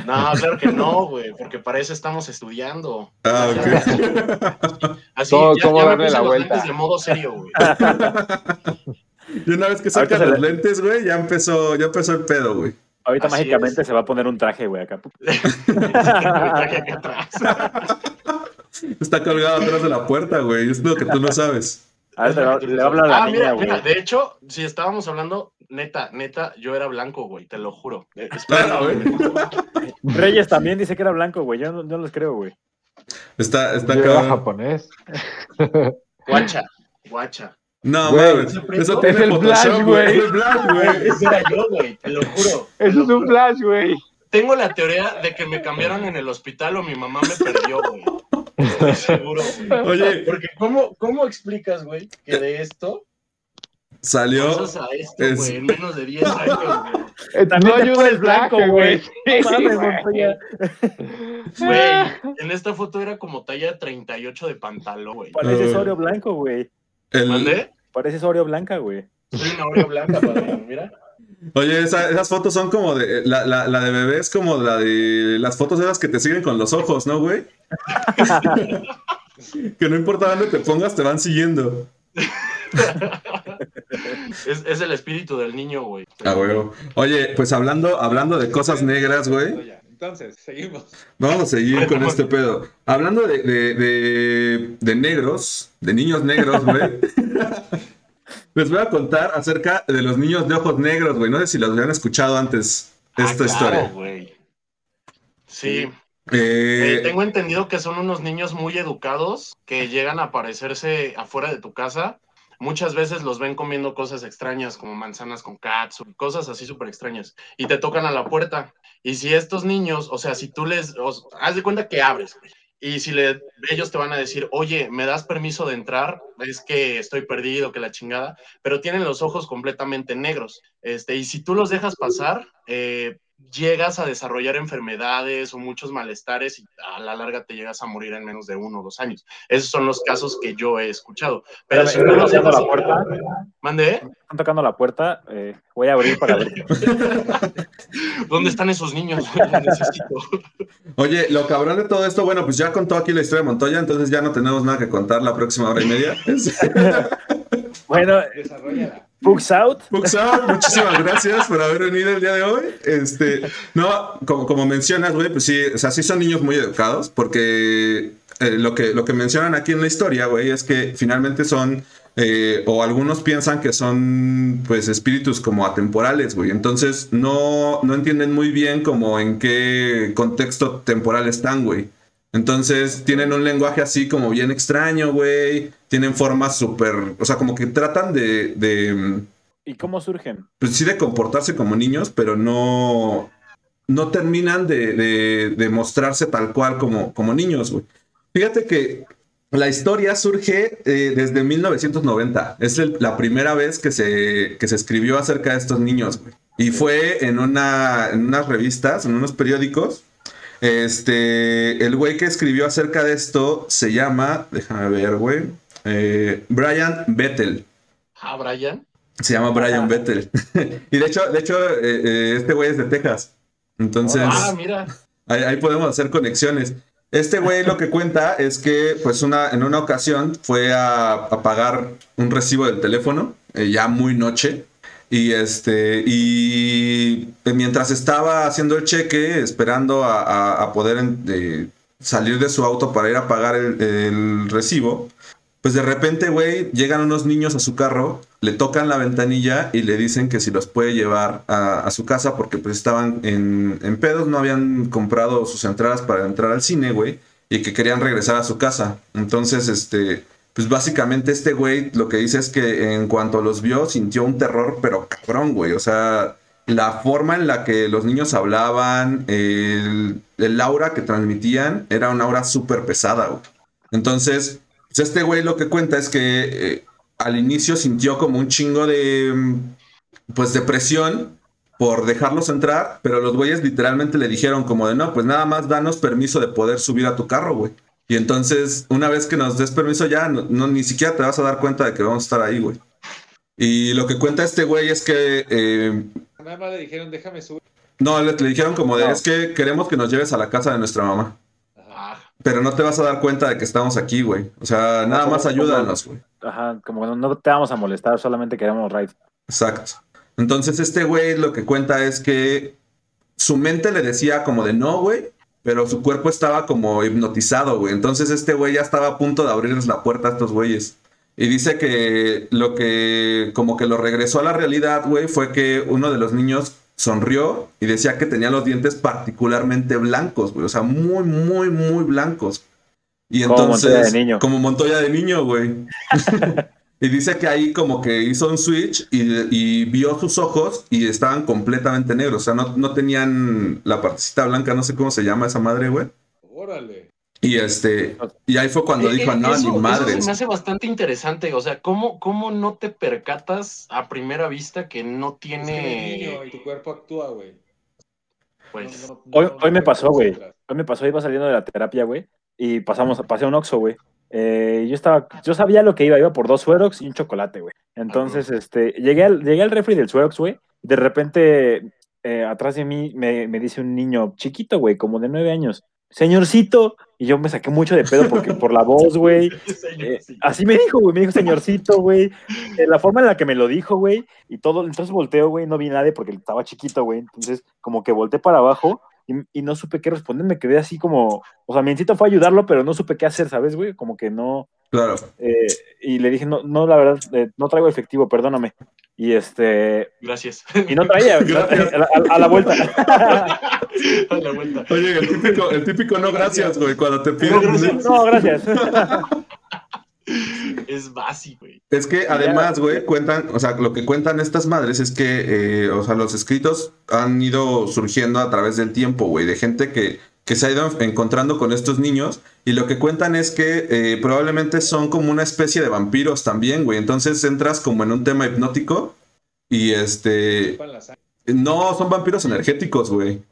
S8: No, claro que no, güey, porque para eso estamos estudiando.
S4: Ah, ok.
S8: Así,
S6: ¿Cómo-
S8: ya,
S6: cómo
S8: ya me
S6: darle
S8: puse
S6: la
S8: los
S6: vuelta?
S8: lentes de modo serio, güey.
S4: Y una vez que sacan los
S7: le-
S4: lentes, güey, ya empezó, ya empezó el pedo, güey.
S7: Ahorita
S8: Así
S7: mágicamente
S8: es.
S7: se va a poner un traje, güey, acá.
S8: Traje acá atrás.
S4: Está colgado atrás de la puerta, güey. Es lo que tú no sabes.
S7: A ver, le va- le va a hablar a la
S8: Ah,
S7: niña,
S8: mira,
S7: güey.
S8: mira, de hecho, si estábamos hablando, neta, neta, yo era blanco, güey, te lo juro. Eh, espera,
S4: güey.
S7: Reyes también dice que era blanco, güey. Yo no, no los creo, güey.
S4: Está, está cabrón.
S6: japonés.
S8: Guacha, guacha.
S4: No,
S6: Güey,
S4: mames.
S8: ¿ese
S4: Eso
S6: Es el Flash, güey.
S4: Es el Flash, güey.
S8: Ese era yo, güey, te lo juro.
S6: Eso es un flash, güey.
S8: Tengo la teoría de que me cambiaron en el hospital o mi mamá me perdió, güey. Estoy seguro, güey.
S4: Oye,
S8: Porque, ¿cómo, ¿cómo explicas, güey, que de esto
S4: salió.
S8: a esto,
S4: es-
S8: güey, en menos de 10 años, güey?
S7: También
S6: no ayuda el blanco, güey.
S7: güey.
S8: En esta foto era como talla 38 de pantalón, güey.
S7: Pareces
S4: Ah.
S7: Oreo blanco, güey.
S4: el-
S8: ¿Mandé?
S7: Pareces Oreo blanca, güey.
S8: Soy una Oreo blanca, padre, mira.
S4: Oye, esa- esas fotos son como de. La, la, la de bebé es como la de las fotos esas que te siguen con los ojos, ¿no, güey? que no importa dónde te pongas, te van siguiendo.
S8: es, es el espíritu del niño, güey.
S4: Ah, huevo. Oye, pues hablando, hablando de cosas negras, güey.
S9: Entonces, seguimos.
S4: Vamos a seguir con este pedo. Hablando de, de, de, de negros, de niños negros, güey. Les voy a contar acerca de los niños de ojos negros, güey. No sé si los habían escuchado antes
S8: Ah,
S4: esta
S8: claro,
S4: historia.
S8: güey. Sí.
S4: Eh,
S8: Eh, tengo entendido que son unos niños muy educados que llegan a aparecerse afuera de tu casa. Muchas veces los ven comiendo cosas extrañas como manzanas con katsu, cosas así súper extrañas. Y te tocan a la puerta. Y si estos niños, o sea, si tú les, os- haz de cuenta que abres. Y si ellos te van a decir, oye, ¿me das permiso de entrar? Es que estoy perdido, que la chingada. Pero tienen los ojos completamente negros. Este, y si tú los dejas pasar, eh, llegas a desarrollar enfermedades o muchos malestares y a la larga te llegas a morir en menos de uno o dos años. Esos son los casos que yo he escuchado. Pero
S7: Espérame,
S8: si tú
S7: ¿están
S8: los
S7: tocando la puerta?
S8: Mande, ¿eh?
S7: Están tocando la puerta. eh, voy a abrir para ver.
S8: ¿Dónde están esos niños? güey? Los necesito.
S4: Oye, lo cabrón de todo esto, bueno, pues ya contó aquí la historia de Montoya, entonces ya no tenemos nada que contar la próxima hora y media.
S7: Bueno,
S9: Desarrollala.
S7: Books Out.
S4: Buxao, muchísimas gracias por haber venido el día de hoy. Este, no, como, como mencionas, güey, pues sí, o sea, sí son niños muy educados, porque eh, lo, que, lo que mencionan aquí en la historia, güey, es que finalmente son, eh, o algunos piensan que son, pues, espíritus como atemporales, güey. Entonces, no, no entienden muy bien como en qué contexto temporal están, güey. Entonces tienen un lenguaje así como bien extraño, güey. Tienen formas súper, o sea, como que tratan de, de,
S7: ¿Y cómo surgen?
S4: pues sí, de comportarse como niños, pero no, no terminan de, de- de mostrarse tal cual como, como niños, güey. Fíjate que la historia surge eh, desde 1990. Es el- la primera vez que se, que se escribió acerca de estos niños, güey. Y fue en, una, en unas revistas, en unos periódicos. Este, el güey que escribió acerca de esto se llama, déjame ver, güey, eh, Brian Bettel.
S8: Ah, Brian.
S4: Se llama Brian Bettel. y de hecho, de hecho, eh, eh, este güey es de Texas. Entonces,
S8: Ah, mira.
S4: ahí, ahí podemos hacer conexiones. Este güey lo que cuenta es que, pues, una, en una ocasión fue a, a pagar un recibo del teléfono, eh, ya muy noche. Y este, y mientras estaba haciendo el cheque, esperando a poder eh, salir de su auto para ir a pagar el, el recibo, pues de repente, güey, llegan unos niños a su carro, le tocan la ventanilla y le dicen que si los puede llevar a, a su casa porque pues estaban en, en pedos, no habían comprado sus entradas para entrar al cine, güey, y que querían regresar a su casa. Entonces, este, pues básicamente este güey lo que dice es que en cuanto los vio sintió un terror, pero cabrón, güey, o sea, la forma en la que los niños hablaban, el, aura que transmitían, era una aura súper pesada, güey. Entonces, pues este güey lo que cuenta es que eh, al inicio sintió como un chingo de, mm, pues, depresión por dejarlos entrar, pero los güeyes literalmente le dijeron como de, no, pues nada más danos permiso de poder subir a tu carro, güey. Y entonces, una vez que nos des permiso ya, no, no- ni siquiera te vas a dar cuenta de que vamos a estar ahí, güey. Y lo que cuenta este güey es que eh,
S9: Nada más le dijeron, déjame subir.
S4: no, le, le dijeron como de,
S7: No.
S4: es que queremos que nos lleves a la casa de nuestra mamá. Pero no te vas a dar cuenta de que estamos aquí, güey. O sea, nada más ayúdanos, güey.
S7: Ajá, como que no, no te vamos a molestar, solamente queremos ride.
S4: Exacto. Entonces este güey lo que cuenta es que su mente le decía como de no, güey, pero su cuerpo estaba como hipnotizado, güey. Entonces este güey ya estaba a punto de abrirles la puerta a estos güeyes. Y dice que lo que como que lo regresó a la realidad, güey, fue que uno de los niños sonrió y decía que tenía los dientes particularmente blancos, güey. O sea, muy, muy, muy blancos. Y
S7: Como
S4: entonces...
S7: Montoya de niño.
S4: Como Montoya de niño, güey. Y dice que ahí como que hizo un switch y, y vio sus ojos y estaban completamente negros. O sea, no, no tenían la partecita blanca, no sé cómo se llama esa madre, güey.
S9: Órale.
S4: Y este, y ahí fue cuando
S8: eh,
S4: dijo,
S8: eh,
S4: no,
S8: eso,
S4: ni
S8: eso se me hace bastante interesante. O sea, ¿cómo, ¿cómo no te percatas a primera vista que no
S9: Es que eres niño
S8: tiene.
S9: y tu cuerpo actúa, güey.
S8: Pues.
S9: No, no,
S7: Hoy-
S9: no,
S7: hoy me pasó, güey. Hoy me pasó, iba saliendo de la terapia, güey, y pasamos, pasé a un Oxxo, güey. Eh, yo estaba, yo sabía lo que iba, iba por dos suerox y un chocolate, güey. Entonces, este, llegué al, llegué al refri del suerox, güey. De repente, eh, atrás de mí me, me dice un niño chiquito, güey, como de nueve años. Señorcito, Y yo me saqué mucho de pedo porque por la voz, güey. Eh, así me dijo, güey, me dijo señorcito, güey. La forma en la que me lo dijo, güey. Y todo, entonces volteo, güey, no vi nadie porque estaba chiquito, güey. Entonces, como que volteé para abajo y, y no supe qué responder. Me quedé así como, o sea, mi instinto fue ayudarlo, pero no supe qué hacer, ¿sabes, güey? Como que no.
S4: Claro.
S7: eh, y le dije, no, no, la verdad, eh, no traigo efectivo, perdóname. Y este,
S8: Gracias.
S7: y no traía,
S4: Gracias.
S7: a, la- a la vuelta.
S8: A la vuelta.
S4: Oye, el típico, el típico no gracias, güey, cuando te piden.
S7: No, gracias.
S8: Es básico, güey.
S4: Es que además, güey, cuentan, o sea, lo que cuentan estas madres es que, eh, o sea, los escritos han ido surgiendo a través del tiempo, güey, de gente que, que se ha ido encontrando con estos niños y lo que cuentan es que eh, probablemente son como una especie de vampiros también, güey. Entonces entras como en un tema hipnótico y este... No, son vampiros energéticos, güey.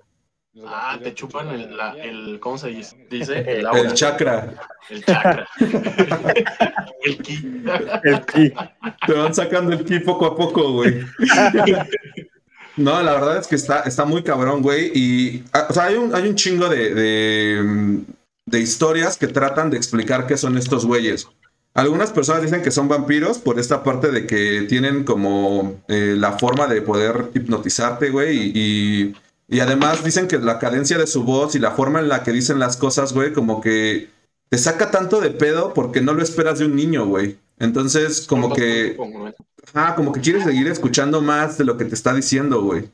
S8: Ah, te chupan el, la- el ¿cómo se dice? Dice el
S4: El chakra.
S8: el chakra. el ki.
S7: El ki.
S4: Te van sacando el ki poco a poco, güey. No, la verdad es que está, está muy cabrón, güey. Y, ah, o sea, hay un, hay un chingo de, de, de historias que tratan de explicar qué son estos güeyes. Algunas personas dicen que son vampiros por esta parte de que tienen como eh, la forma de poder hipnotizarte, güey. Y, y, y además dicen que la cadencia de su voz y la forma en la que dicen las cosas, güey, como que te saca tanto de pedo porque no lo esperas de un niño, güey. Entonces, como que... Ah, como que quieres seguir escuchando más de lo que te está diciendo, güey.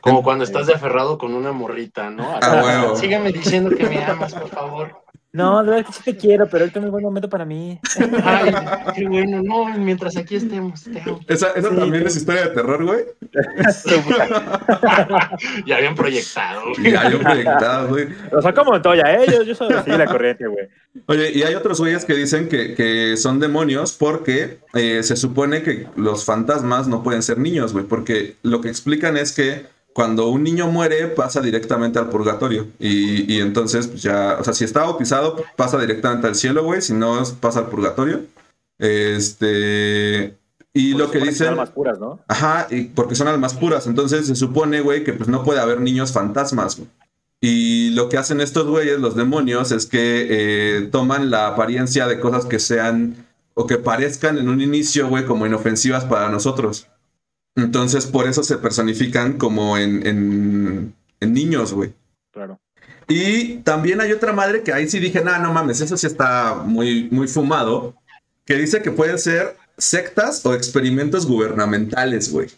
S8: Como cuando estás de aferrado con una morrita, ¿no?
S4: Ah.
S8: Sígueme diciendo que me amas, por favor.
S7: No, de verdad que sí te quiero, pero ahorita es buen momento para mí.
S8: Ay, qué bueno, no, mientras aquí estemos, te amo.
S4: Esa, esa
S7: Sí,
S4: también
S7: sí.
S4: es historia de terror, güey.
S8: Ya habían proyectado.
S4: Y hay un proyectado, güey.
S7: O sea, como Montoya, ¿eh? Yo, yo soy la corriente, güey.
S4: Oye, y hay otros güeyes que dicen que, que son demonios porque eh, se supone que los fantasmas no pueden ser niños, güey. Porque lo que explican es que cuando un niño muere pasa directamente al purgatorio. Y, y entonces pues ya, o sea, si está bautizado pasa directamente al cielo, güey. Si no, pasa al purgatorio. Este... Y lo que dicen...
S7: más puras, ¿no?
S4: Ajá, y porque son almas puras. Entonces se supone, güey, que pues no puede haber niños fantasmas. güey. Y lo que hacen estos güeyes, los demonios, es que eh, toman la apariencia de cosas que sean o que parezcan en un inicio, güey, como inofensivas para nosotros. Entonces por eso se personifican como en, en, en niños, güey.
S7: Claro.
S4: Y también hay otra madre que ahí sí dije, nah, no mames, eso sí está muy, muy fumado, que dice que pueden ser sectas o experimentos gubernamentales, güey,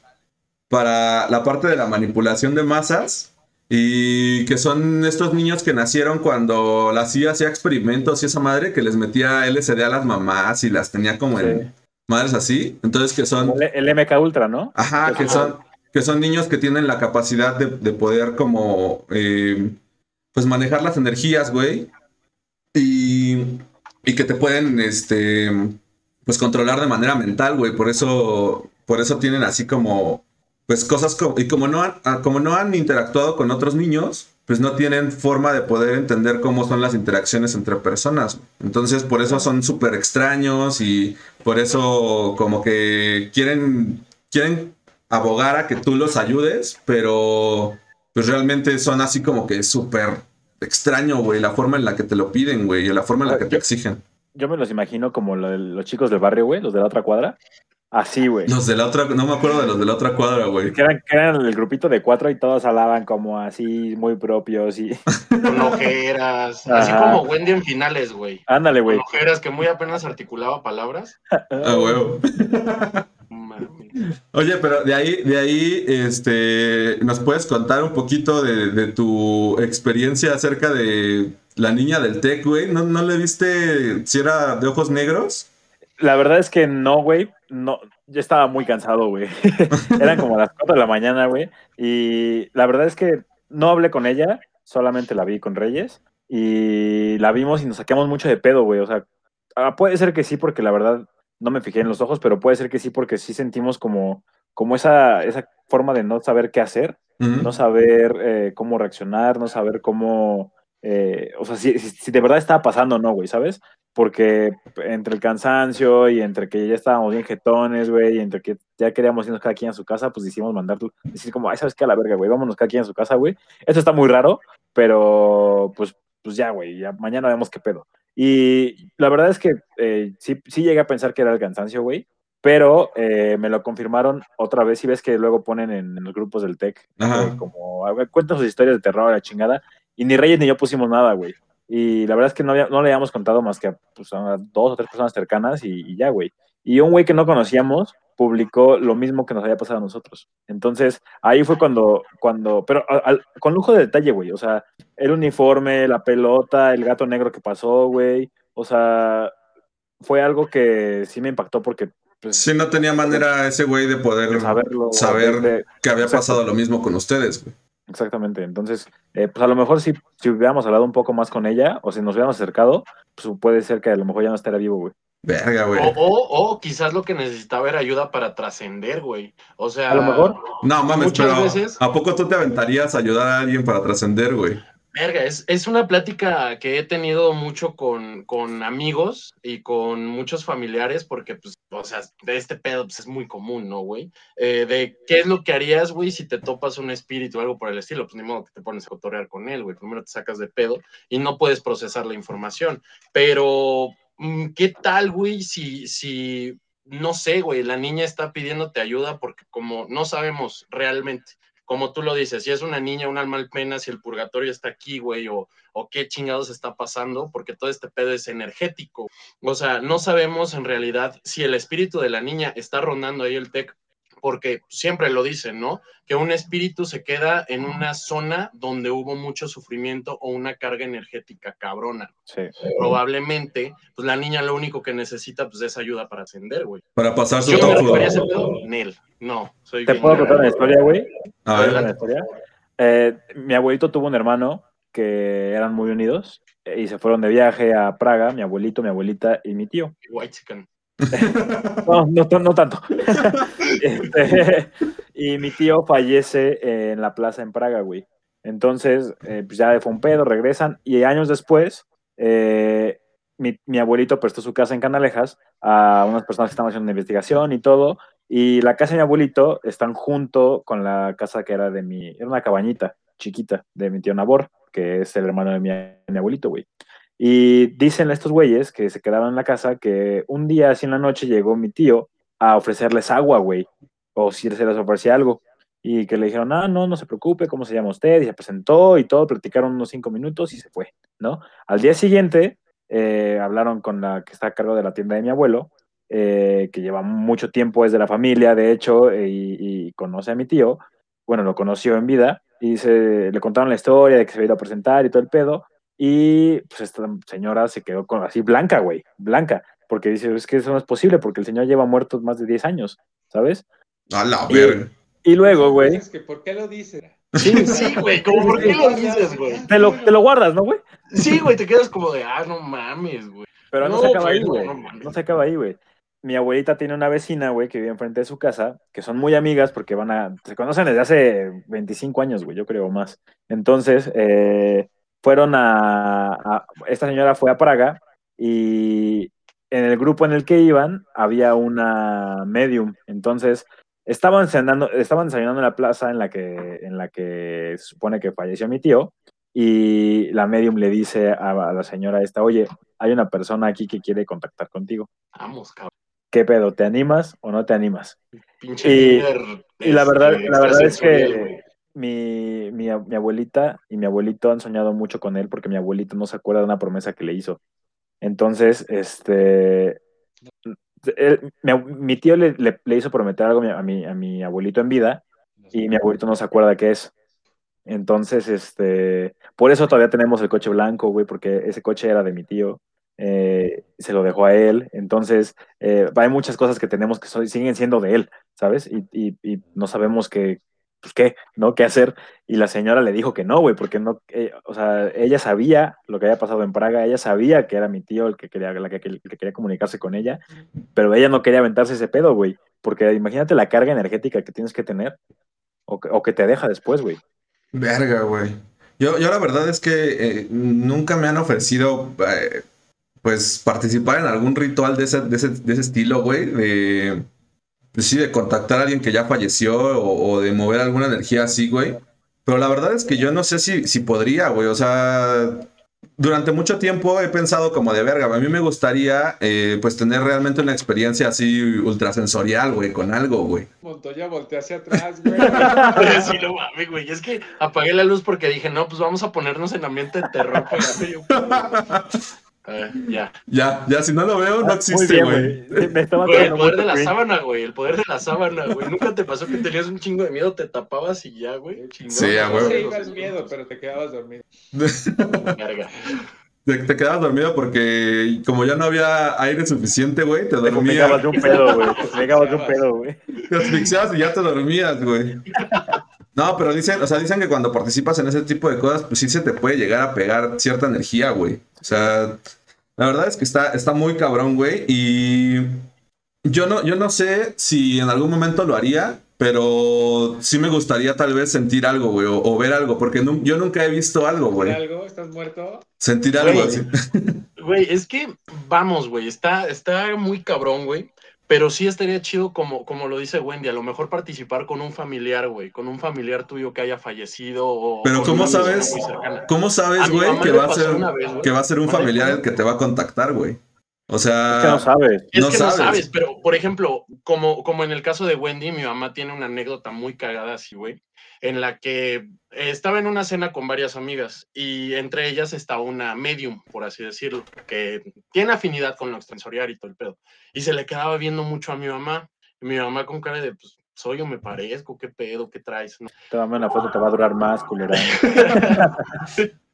S4: para la parte de la manipulación de masas y que son estos niños que nacieron cuando la CIA hacía experimentos y esa madre que les metía LSD a las mamás y las tenía como en
S7: Sí.
S4: Madres así, entonces que son...
S7: El, el MK Ultra, ¿no?
S4: Ajá, que son, que son niños que tienen la capacidad de, de poder como, eh, pues manejar las energías, güey. Y, y que te pueden, este, pues controlar de manera mental, güey. Por eso, por eso tienen así como, pues cosas como, y como no han, ah, como no han interactuado con otros niños, pues no tienen forma de poder entender cómo son las interacciones entre personas. Entonces, por eso son súper extraños y por eso como que quieren, quieren abogar a que tú los ayudes, pero pues realmente son así como que súper extraño, güey, la forma en la que te lo piden, güey, y la forma en la que te exigen.
S7: Yo me los imagino como los chicos del barrio, güey, los de la otra cuadra. Así, güey.
S4: Los de la otra, no me acuerdo de los de la otra cuadra, güey.
S7: Que eran, que eran el grupito de cuatro y todos hablaban como así, muy propios y...
S8: Con ojeras. Así como Wendy en finales, güey.
S7: Ándale,
S8: Con
S7: güey.
S8: ojeras que muy apenas articulaba palabras.
S4: Ah, huevo. Oye, pero de ahí, de ahí, este, ¿nos puedes contar un poquito de, de tu experiencia acerca de la niña del TEC, güey? ¿No, ¿No le viste si era de ojos negros?
S7: La verdad es que no, güey. No, yo estaba muy cansado, güey. Eran como las 4 de la mañana, güey. Y la verdad es que no hablé con ella, solamente la vi con Reyes. Y la vimos y nos saquemos mucho de pedo, güey. O sea, ah, puede ser que sí, porque la verdad no me fijé en los ojos, pero puede ser que sí, porque sí sentimos como, como esa, esa forma de no saber qué hacer, no saber eh, cómo reaccionar, no saber cómo. Eh, o sea, si, si- de verdad estaba pasando o no, güey, ¿sabes? Porque entre el cansancio y entre que ya estábamos bien jetones, güey, y entre que ya queríamos irnos cada quien a su casa, pues decidimos mandar, decir como, ay, ¿sabes qué? A la verga, güey, vámonos cada quien a su casa, güey. Esto está muy raro, pero pues pues ya, güey, ya mañana vemos qué pedo. Y la verdad es que eh, sí, sí llegué a pensar que era el cansancio, güey, pero eh, me lo confirmaron otra vez. Y ves que luego ponen en, en los grupos del TEC, eh, como, cuentan sus historias de terror, la chingada. Y ni Reyes ni yo pusimos nada, güey. Y la verdad es que no, había- no le habíamos contado más que a, pues, a dos o tres personas cercanas y, y ya, güey. Y un güey que no conocíamos publicó lo mismo que nos había pasado a nosotros. Entonces, ahí fue cuando, cuando pero al- con lujo de detalle, güey. O sea, el uniforme, la pelota, el gato negro que pasó, güey. O sea, fue algo que sí me impactó porque, pues,
S4: Sí, no tenía manera ese güey de poder
S7: saberlo.
S4: saber
S7: de-
S4: que había pasado lo mismo con ustedes, güey.
S7: Exactamente. Entonces, eh, pues a lo mejor si, si hubiéramos hablado un poco más con ella o si nos hubiéramos acercado, pues puede ser que a lo mejor ya no estaría vivo, güey.
S4: Verga, güey.
S8: O, o, o quizás lo que necesitaba era ayuda para trascender, güey. O sea,
S7: A lo mejor.
S4: No mames, pero
S8: veces-
S4: ¿a poco tú te aventarías a ayudar a alguien para trascender, güey?
S8: Verga, es, es una plática que he tenido mucho con, con amigos y con muchos familiares, porque, pues, o sea, de este pedo pues, es muy común, ¿no, güey? Eh, de qué es lo que harías, güey, si te topas un espíritu o algo por el estilo. Pues ni modo que te pones a cotorrear con él, güey. Primero te sacas de pedo y no puedes procesar la información. Pero, mm, ¿qué tal, güey, si, si, no sé, güey, la niña está pidiéndote ayuda porque como no sabemos realmente como tú lo dices, si es una niña, un alma al pena, si el purgatorio está aquí, güey, o, o qué chingados está pasando, porque todo este pedo es energético. O sea, no sabemos en realidad si el espíritu de la niña está rondando ahí el TEC, porque siempre lo dicen, ¿no? Que un espíritu se queda en una zona donde hubo mucho sufrimiento o una carga energética cabrona.
S7: Sí.
S8: Probablemente, pues la niña lo único que necesita pues, es ayuda para ascender, güey.
S4: Para pasar su
S8: ¿Yo me
S4: tofu.
S8: ocuparía ese pedo? Nel. No, soy
S7: ¿Te
S8: bien
S7: puedo contar una historia, güey?
S4: A
S7: ¿Te
S4: ver.
S7: una historia? Eh, mi abuelito tuvo un hermano que eran muy unidos eh, y se fueron de viaje a Praga, mi abuelito, mi abuelita y mi tío.
S8: White chicken.
S7: No, no, no tanto. Este, y mi tío fallece en la plaza en Praga, güey. Entonces, eh, pues ya fue un regresan y años después, eh, mi, abuelito prestó su casa en Canalejas a unas personas que estaban haciendo investigación y todo. Y la casa de mi abuelito están junto con la casa que era de mi, era una cabañita chiquita de mi tío Nabor, que es el hermano de mi, de mi abuelito, güey. Y dicen estos güeyes que se quedaron en la casa que un día así en la noche llegó mi tío a ofrecerles agua, güey, o si se les ofrecía algo. Y que le dijeron, ah, no, no se preocupe, ¿cómo se llama usted? Y se presentó y todo, platicaron unos cinco minutos y se fue, ¿no? Al día siguiente eh, hablaron con la que está a cargo de la tienda de mi abuelo, eh, que lleva mucho tiempo, es de la familia, de hecho, eh, y, y conoce a mi tío, bueno, lo conoció en vida, y se, le contaron la historia de que se había ido a presentar y todo el pedo, y pues esta señora se quedó con así blanca, güey, blanca, porque dice, es que eso no es posible, porque el señor lleva muerto más de 10 años, ¿sabes?
S4: A la
S7: Y-
S4: verga.
S7: Y luego, güey,
S9: Es que, ¿por qué lo dices?
S7: sí,
S8: Sí, güey, como por qué lo dices, güey.
S7: te lo, te lo guardas, ¿no, güey?
S8: Sí, güey, te quedas como de, ah, no mames, güey.
S7: Pero no,
S8: No,
S7: se acaba ahí,
S8: no,
S7: güey.
S8: no.
S7: No se acaba ahí, güey. Mi abuelita tiene una vecina, güey, que vive enfrente de su casa, que son muy amigas porque van a. Se conocen desde hace 25 años, güey, yo creo más. Entonces, eh, fueron a, a- Esta señora fue a Praga y en el grupo en el que iban había una medium. Entonces, estaban cenando, estaban desayunando en la plaza en la que, en la que se supone que falleció mi tío. Y la medium le dice a, a la señora esta, oye, hay una persona aquí que quiere contactar contigo.
S8: Vamos, cabrón.
S7: ¿Qué pedo? ¿Te animas o no te animas?
S8: Pinche
S7: Y- Y la verdad, la verdad es que mi, mi, mi abuelita y mi abuelito han soñado mucho con él porque mi abuelito no se acuerda de una promesa que le hizo. Entonces, este, mi, mi tío le, le- hizo prometer algo a mi, a mi, a mi abuelito en vida y mi abuelito no se acuerda qué es. Entonces, este, por eso todavía tenemos el coche blanco, güey, porque ese coche era de mi tío, eh, se lo dejó a él. Entonces, eh, hay muchas cosas que tenemos que so- siguen siendo de él, ¿sabes? Y, y- y no sabemos qué, pues qué, ¿no? ¿Qué hacer? Y la señora le dijo que no, güey, porque no, eh, o sea, ella sabía lo que había pasado en Praga, ella sabía que era mi tío el que quería, la que, el que quería comunicarse con ella, pero ella no quería aventarse ese pedo, güey, porque imagínate la carga energética que tienes que tener o que, te deja después, güey.
S4: Verga, güey. Yo, yo la verdad es que eh, nunca me han ofrecido, eh, pues, participar en algún ritual de ese, de ese, de ese estilo, güey. De, pues sí, de contactar a alguien que ya falleció o, o de mover alguna energía así, güey. Pero la verdad es que yo no sé si, si podría, güey. O sea, durante mucho tiempo he pensado como de verga, a mí me gustaría eh, pues tener realmente una experiencia así ultrasensorial, güey, con algo, güey.
S9: Montoya voltea hacia atrás, güey.
S8: sí, no mames, güey. Es que apagué la luz porque dije, no, pues vamos a ponernos en ambiente de terror. para Eh, ya.
S4: Ya, ya, si no lo veo, no
S7: Muy
S4: existe, güey.
S7: güey.
S8: Güey, el poder de la sábana, güey. El poder de la sábana, güey. Nunca te pasó que tenías un chingo de miedo, te tapabas y ya, güey.
S4: Sí, a
S9: No
S4: huevo.
S9: se iba el miedo, pero te quedabas dormido.
S8: Verga.
S4: Te, te quedabas dormido porque como ya no había aire suficiente, güey, te
S7: Te
S4: dormías.
S7: pegabas de un pedo, güey. Te pegabas de un pedo, güey.
S4: Te asfixiabas y ya te dormías, güey. No, pero dicen, o sea, dicen que cuando participas en ese tipo de cosas, pues sí se te puede llegar a pegar cierta energía, güey. O sea, la verdad es que está, está muy cabrón, güey. Y yo no, yo no sé si en algún momento lo haría, pero sí me gustaría tal vez sentir algo, güey, o, o ver algo, porque nu- yo nunca he visto algo, güey.
S9: ¿Algo? ¿Estás muerto?
S4: Sentir algo
S8: Güey.
S4: así.
S8: Güey, es que, vamos, güey, está, está muy cabrón, güey. Pero sí estaría chido, como, como lo dice Wendy, a lo mejor participar con un familiar, güey, con un familiar tuyo que haya fallecido. O
S4: Pero ¿cómo sabes? ¿Cómo sabes, güey, que va a ser,
S8: vez,
S4: que va a ser un familiar el que te va a contactar, güey? O sea,
S7: Es que no sabes.
S8: Es
S4: no
S8: que
S4: sabes.
S8: no sabes, pero por ejemplo, como, como en el caso de Wendy, mi mamá tiene una anécdota muy cagada así, güey, en la que estaba en una cena con varias amigas y entre ellas está una medium, por así decirlo, que tiene afinidad con lo extensorial y todo el pedo. Y se le quedaba viendo mucho a mi mamá. Y mi mamá con cara de, pues, soy o me parezco, qué pedo, qué traes. ¿no?
S7: Te dame una foto, te va a durar más, culera.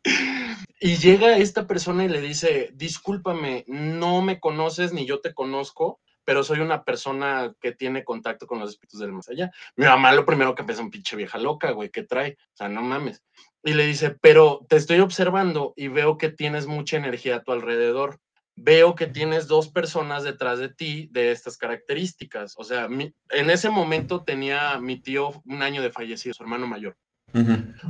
S8: Y llega esta persona y le dice, discúlpame, no me conoces ni yo te conozco, pero soy una persona que tiene contacto con los espíritus del más allá. Mi mamá lo primero que piensa, un pinche vieja loca, güey, ¿qué trae? O sea, no mames. Y le dice, pero te estoy observando y veo que tienes mucha energía a tu alrededor. Veo que tienes dos personas detrás de ti de estas características. O sea, mi- en ese momento tenía mi tío un año de fallecido, su hermano mayor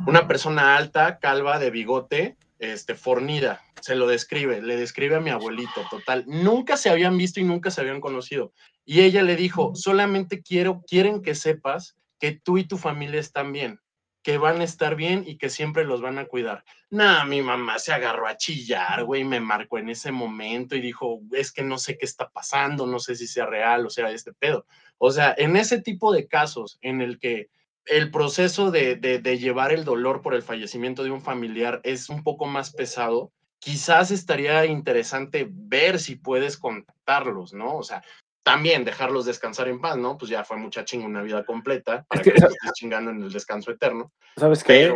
S8: una persona alta, calva, de bigote, este, fornida. Se lo describe, le describe a mi abuelito, total. Nunca se habían visto y nunca se habían conocido. Y ella le dijo, solamente quiero, quieren que sepas que tú y tu familia están bien, que van a estar bien y que siempre los van a cuidar. Nah, mi mamá se agarró a chillar, güey, me marcó en ese momento y dijo, es que no sé qué está pasando, no sé si sea real o sea este pedo. O sea, en ese tipo de casos en el que el proceso de, de- de llevar el dolor por el fallecimiento de un familiar es un poco más pesado, quizás estaría interesante ver si puedes contactarlos, ¿no? O sea, también dejarlos descansar en paz, ¿no? Pues ya fue mucha chinga una vida completa para
S7: que
S8: que, estés chingando en el descanso eterno.
S7: ¿Sabes qué?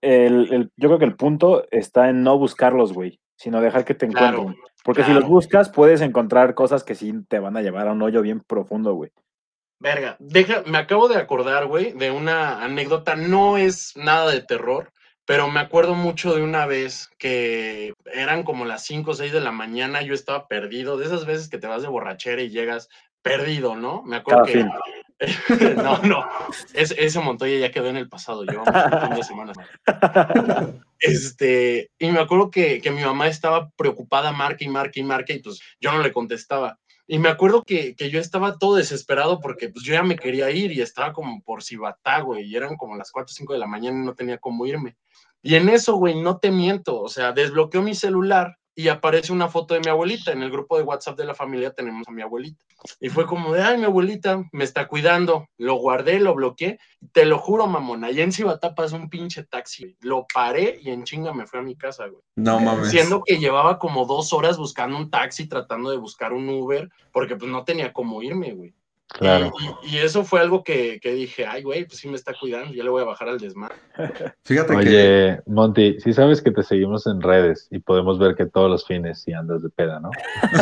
S7: El, el- yo creo que el punto está en no buscarlos, güey, sino dejar que te
S8: Claro,
S7: encuentren. Porque si los buscas, puedes encontrar cosas que sí te van a llevar a un hoyo bien profundo, güey.
S8: Verga, deja, me acabo de acordar, güey, de una anécdota, no es nada de terror, pero me acuerdo mucho de una vez que eran como las 5 o 6 de la mañana, yo estaba perdido, de esas veces que te vas de borrachera y llegas perdido, ¿no? Me acuerdo
S7: Cada
S8: que... no, no, es- ese Montoya ya quedó en el pasado, llevamos un fin de semana. Este, y me acuerdo que, que mi mamá estaba preocupada, marca y marca y marca, y pues yo no le contestaba. Y me acuerdo que, que yo estaba todo desesperado porque pues yo ya me quería ir y estaba como por Cibatá, güey, y eran como las 4 o 5 de la mañana y no tenía cómo irme. Y en eso, güey, no te miento, o sea, desbloqueo mi celular y aparece una foto de mi abuelita. En el grupo de WhatsApp de la familia tenemos a mi abuelita. Y fue como de, ay, mi abuelita me está cuidando. Lo guardé, lo bloqueé. Te lo juro, mamón, allá en Cibatá pasó un pinche taxi. güey. Lo paré y en chinga me fui a mi casa, güey.
S4: No mames.
S8: Siendo que llevaba como dos horas buscando un taxi, tratando de buscar un Uber, porque pues no tenía cómo irme, güey.
S6: Claro.
S8: Y, eso fue algo que, que dije, ay, güey, pues sí me está cuidando, ya le voy a bajar al desmadre.
S4: Fíjate que.
S6: Oye, Monty, sí sabes que te seguimos en redes y podemos ver que todos los fines sí andas de peda, ¿no?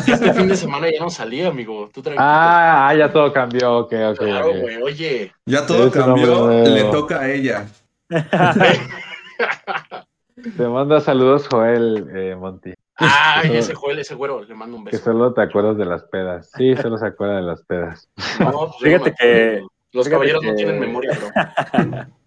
S8: Este fin de semana ya no salí, amigo. Tú.
S6: Ah, ah, ya todo cambió, ok, ok.
S8: claro,
S6: ok.
S8: güey, oye.
S4: Ya todo cambió, le toca a ella.
S6: Te manda saludos Joel, eh, Monty.
S8: Ay, ese Joel, ese güero, le mando un
S6: Que
S8: beso.
S6: solo te acuerdas de las pedas. Sí, solo se acuerda de las pedas.
S8: No, pues, yo
S7: Fíjate que-.
S8: Los
S7: fíjate
S8: caballeros no
S7: que-
S8: tienen memoria, bro.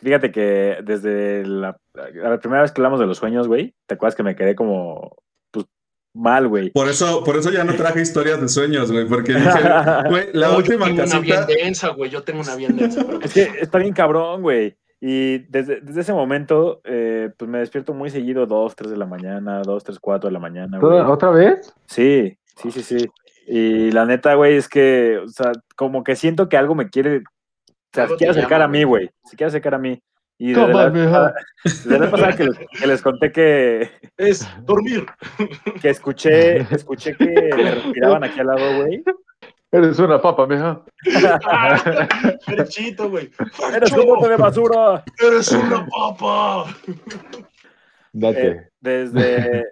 S7: Fíjate que desde la, la primera vez que hablamos de los sueños, güey, ¿te acuerdas que me quedé como, pues, mal, güey?
S4: Por eso, por eso ya no traje historias de sueños, güey, porque dije, güey, la
S8: No, yo
S4: última
S8: tengo una bien densa, güey. Yo tengo una bien densa, pero
S7: Es que está bien cabrón, güey. Y desde, desde ese momento, eh, pues me despierto muy seguido, 2, 3 de la mañana, 2, 3, 4 de la mañana. güey.
S6: ¿Otra vez?
S7: Sí, sí, sí, sí. Y la neta, güey, es que, o sea, como que siento que algo me quiere, o sea, se quiere acercar
S8: llama,
S7: a mí,
S8: güey.
S7: Se quiere acercar a mí. Y
S6: Toma,
S7: la, vez pasada que les, que les conté que,
S8: Es dormir.
S7: que escuché, escuché que me respiraban aquí al lado, güey.
S6: Eres una papa, mija.
S8: Ferchito, güey.
S7: ¡Eres un bote de basura!
S8: Eres una papa.
S6: Date.
S7: Eh, desde,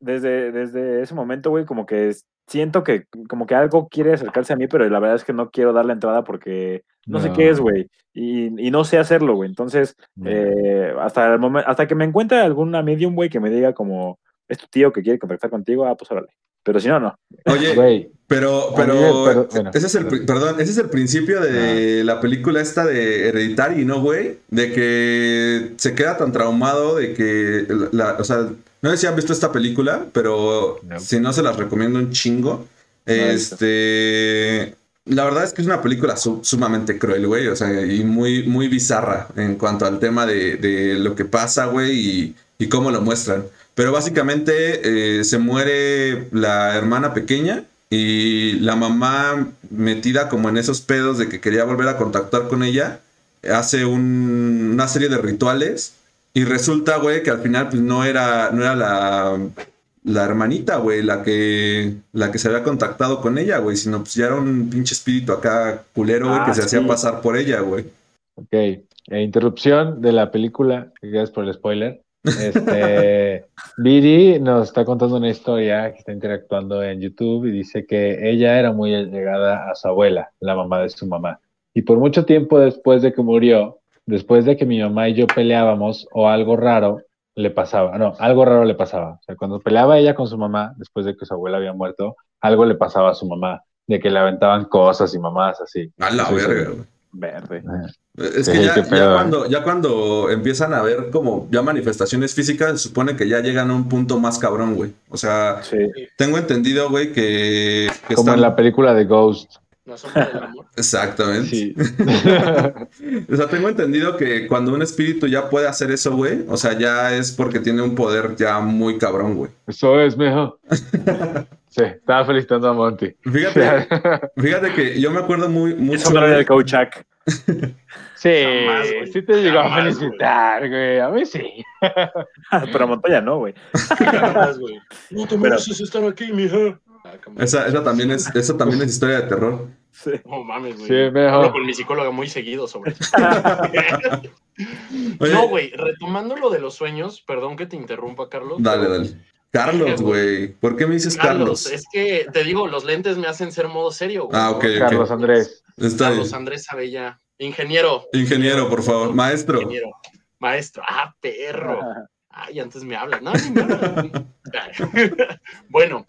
S7: desde, desde ese momento, güey, como que es- siento que como que algo quiere acercarse a mí, pero la verdad es que no quiero dar la entrada porque no, sé qué es, güey. Y, y no sé hacerlo, güey. Entonces,
S6: No.
S7: eh, hasta el momento, hasta que me encuentre alguna medium, güey, que me diga como, es tu tío que quiere contactar contigo, ah, pues órale. Pero si no, no.
S4: Oye,
S6: Güey,
S4: pero, pero,
S6: me- pero- bueno,
S4: ese es el, perdón, ese es el principio de la película esta de Hereditary, ¿no, güey? De que se queda tan traumado de que, la, o sea, no sé si han visto esta película, pero
S6: No.
S4: si no se las recomiendo un chingo. Este, la verdad es que es una película su- sumamente cruel, güey, o sea, y muy, muy bizarra en cuanto al tema de, de lo que pasa, güey, y, y cómo lo muestran. Pero básicamente eh, se muere la hermana pequeña y la mamá metida como en esos pedos de que quería volver a contactar con ella, hace un- una serie de rituales y resulta, güey, que al final pues no era, no era la, la hermanita, güey, la que, la que se había contactado con ella, güey, sino pues ya era un pinche espíritu acá culero, güey,
S7: Ah,
S4: que se hacía pasar por ella, güey.
S6: ok. Eh, interrupción de la película, gracias por el spoiler. Este, Viri nos está contando una historia que está interactuando en YouTube y dice que ella era muy allegada a su abuela, la mamá de su mamá. Y por mucho tiempo después de que murió, después de que mi mamá y yo peleábamos o algo raro le pasaba, no, algo raro le pasaba. O sea, cuando peleaba ella con su mamá, después de que su abuela había muerto, algo le pasaba a su mamá, de que le aventaban cosas y mamás así.
S4: A la verga, güey.
S7: Verde.
S4: Es
S6: Sí,
S4: que ya,
S6: ¿eh?
S4: cuando, ya cuando empiezan a ver como ya manifestaciones físicas, se supone que ya llegan a un punto más cabrón, güey. O sea,
S7: Sí.
S4: tengo entendido, güey, que, que
S6: Como
S4: están-
S6: en la película de Ghost.
S8: La sombra del amor.
S4: Exactamente.
S6: Sí.
S4: O sea, tengo entendido que cuando un espíritu ya puede hacer eso, güey, o sea, ya es porque tiene un poder ya muy cabrón, güey.
S6: Eso es, mijo. Sí, estaba felicitando a Monty.
S4: Fíjate, fíjate que yo me acuerdo muy mucho.
S7: Eso no era el coach Chuck.
S6: Sí,
S8: Jamás,
S6: sí te llegó a felicitar, güey. A mí sí.
S7: Pero Montoya no, güey.
S8: Jamás, güey. No te
S7: Pero-
S8: mereces estar aquí, mija. Ah.
S4: Esa, esa también es, esa también es historia de terror.
S7: Sí.
S8: No mames, güey.
S6: Sí, mejor.
S8: Hablo con mi psicóloga muy seguido sobre eso. No, güey, retomando lo de los sueños, perdón que te interrumpa, Carlos.
S4: Dale,
S8: pero-
S4: dale. Carlos, güey. ¿Por qué me dices
S8: Carlos,
S4: Carlos?
S8: es que te digo, los lentes me hacen ser modo serio. güey,
S4: Ah, ok, ok.
S6: Carlos Andrés.
S4: Está
S8: Carlos
S4: bien.
S8: Andrés Abella. Ingeniero.
S4: Ingeniero, por favor. Maestro.
S8: Ingeniero. Maestro. Ah, perro. Ay, antes me hablas. No, ni me hablas, bueno,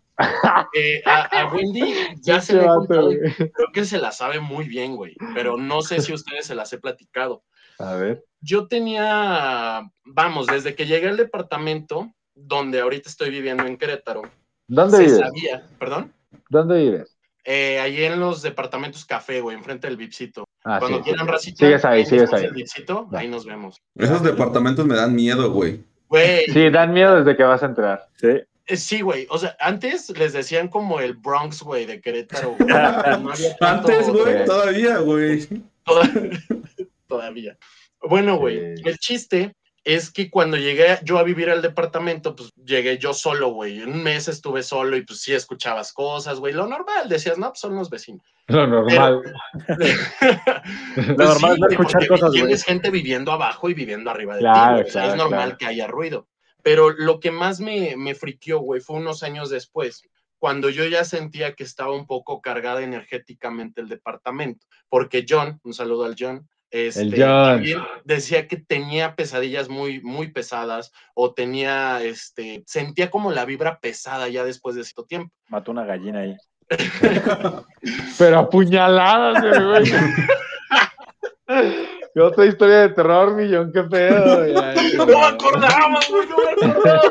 S8: eh, a, a Wendy ya se le contado creo que se la sabe muy bien, güey. Pero no sé si a ustedes se las he platicado.
S6: A ver.
S8: Yo tenía, vamos, desde que llegué al departamento donde ahorita estoy viviendo en Querétaro,
S6: ¿Dónde
S8: se
S6: vives?
S8: sabía, perdón,
S6: ¿Dónde vives?
S8: eh, ahí en los departamentos café, güey, enfrente del Vipsito.
S6: Ah,
S8: Cuando
S6: sí.
S8: quieran racita,
S6: Sigues ahí, sigues ahí.
S8: Vipsito, ahí nos vemos.
S4: Esos departamentos me dan miedo, güey.
S8: Güey,
S6: Sí, dan miedo desde que vas a entrar.
S7: Sí.
S8: eh, sí, güey, o sea, antes les decían como el Bronx, güey, de Querétaro. güey. No
S4: Antes, güey,
S6: güey.
S4: todavía, güey.
S8: Toda- Todavía. Bueno, güey,
S6: Sí.
S8: el chiste es que cuando llegué yo a vivir al departamento, pues llegué yo solo, güey. Un mes estuve solo y pues sí escuchabas cosas, güey. Lo normal, decías, no, pues son los vecinos.
S6: Lo normal.
S8: Pues
S7: normal no escuchar cosas, güey.
S8: Tienes gente viviendo abajo y viviendo arriba de ti,
S6: Claro,
S8: güey. Sea,
S6: claro,
S8: es normal
S6: claro.
S8: que haya ruido. Pero lo que más me, me friqueó, güey, fue unos años después, cuando yo ya sentía que estaba un poco cargada energéticamente el departamento. Porque John, un saludo al John, este,
S6: El John.
S8: también decía que tenía pesadillas muy, muy pesadas o tenía, este, sentía como la vibra pesada ya después de cierto tiempo.
S7: Mató una gallina ahí.
S6: Pero apuñaladas, güey. Y Otra historia de terror, millón, qué pedo. Ya,
S8: ¡No me acordaba, güey! ¡No me acordaba!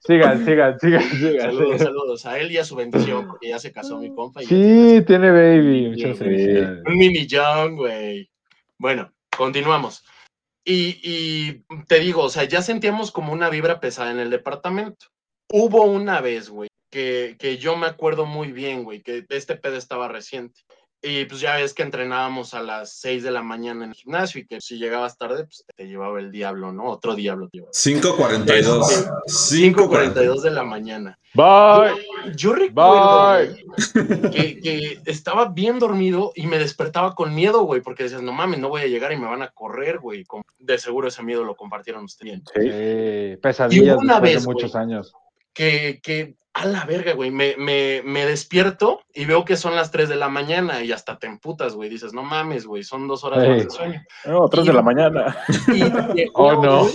S6: Sigan, sigan, sigan, sigan.
S8: Saludos, saludos a él y a su bendición, porque ya se casó mi compa. y
S6: Sí, tiene baby. Muchas felicidades.
S8: Un mini John, güey. Bueno, continuamos. Y, te digo, o sea, ya sentíamos como una vibra pesada en el departamento. Hubo una vez, güey, que, que yo me acuerdo muy bien, güey, que este pedo estaba reciente. Y pues ya ves que entrenábamos a las 6 de la mañana en el gimnasio y que si llegabas tarde, pues te llevaba el diablo, ¿no? Otro diablo te llevaba.
S4: 5.42.
S8: 5.42 de la mañana.
S6: Bye.
S8: Yo recuerdo
S6: Bye.
S8: que, que estaba bien dormido y me despertaba con miedo, güey, porque decías, no mames, no voy a llegar y me van a correr, güey. Con- De seguro ese miedo lo compartieron ustedes.
S6: Sí, pesadillas
S8: Y una
S6: después
S8: vez,
S6: de muchos años.
S8: Que, que a la verga, güey, me, me, me despierto y veo que son las 3 de la mañana y hasta te emputas, güey. Dices, no mames, güey, son dos horas
S6: Ey.
S8: más de sueño.
S7: No, 3 de la mañana.
S8: Y te
S6: Oh, no.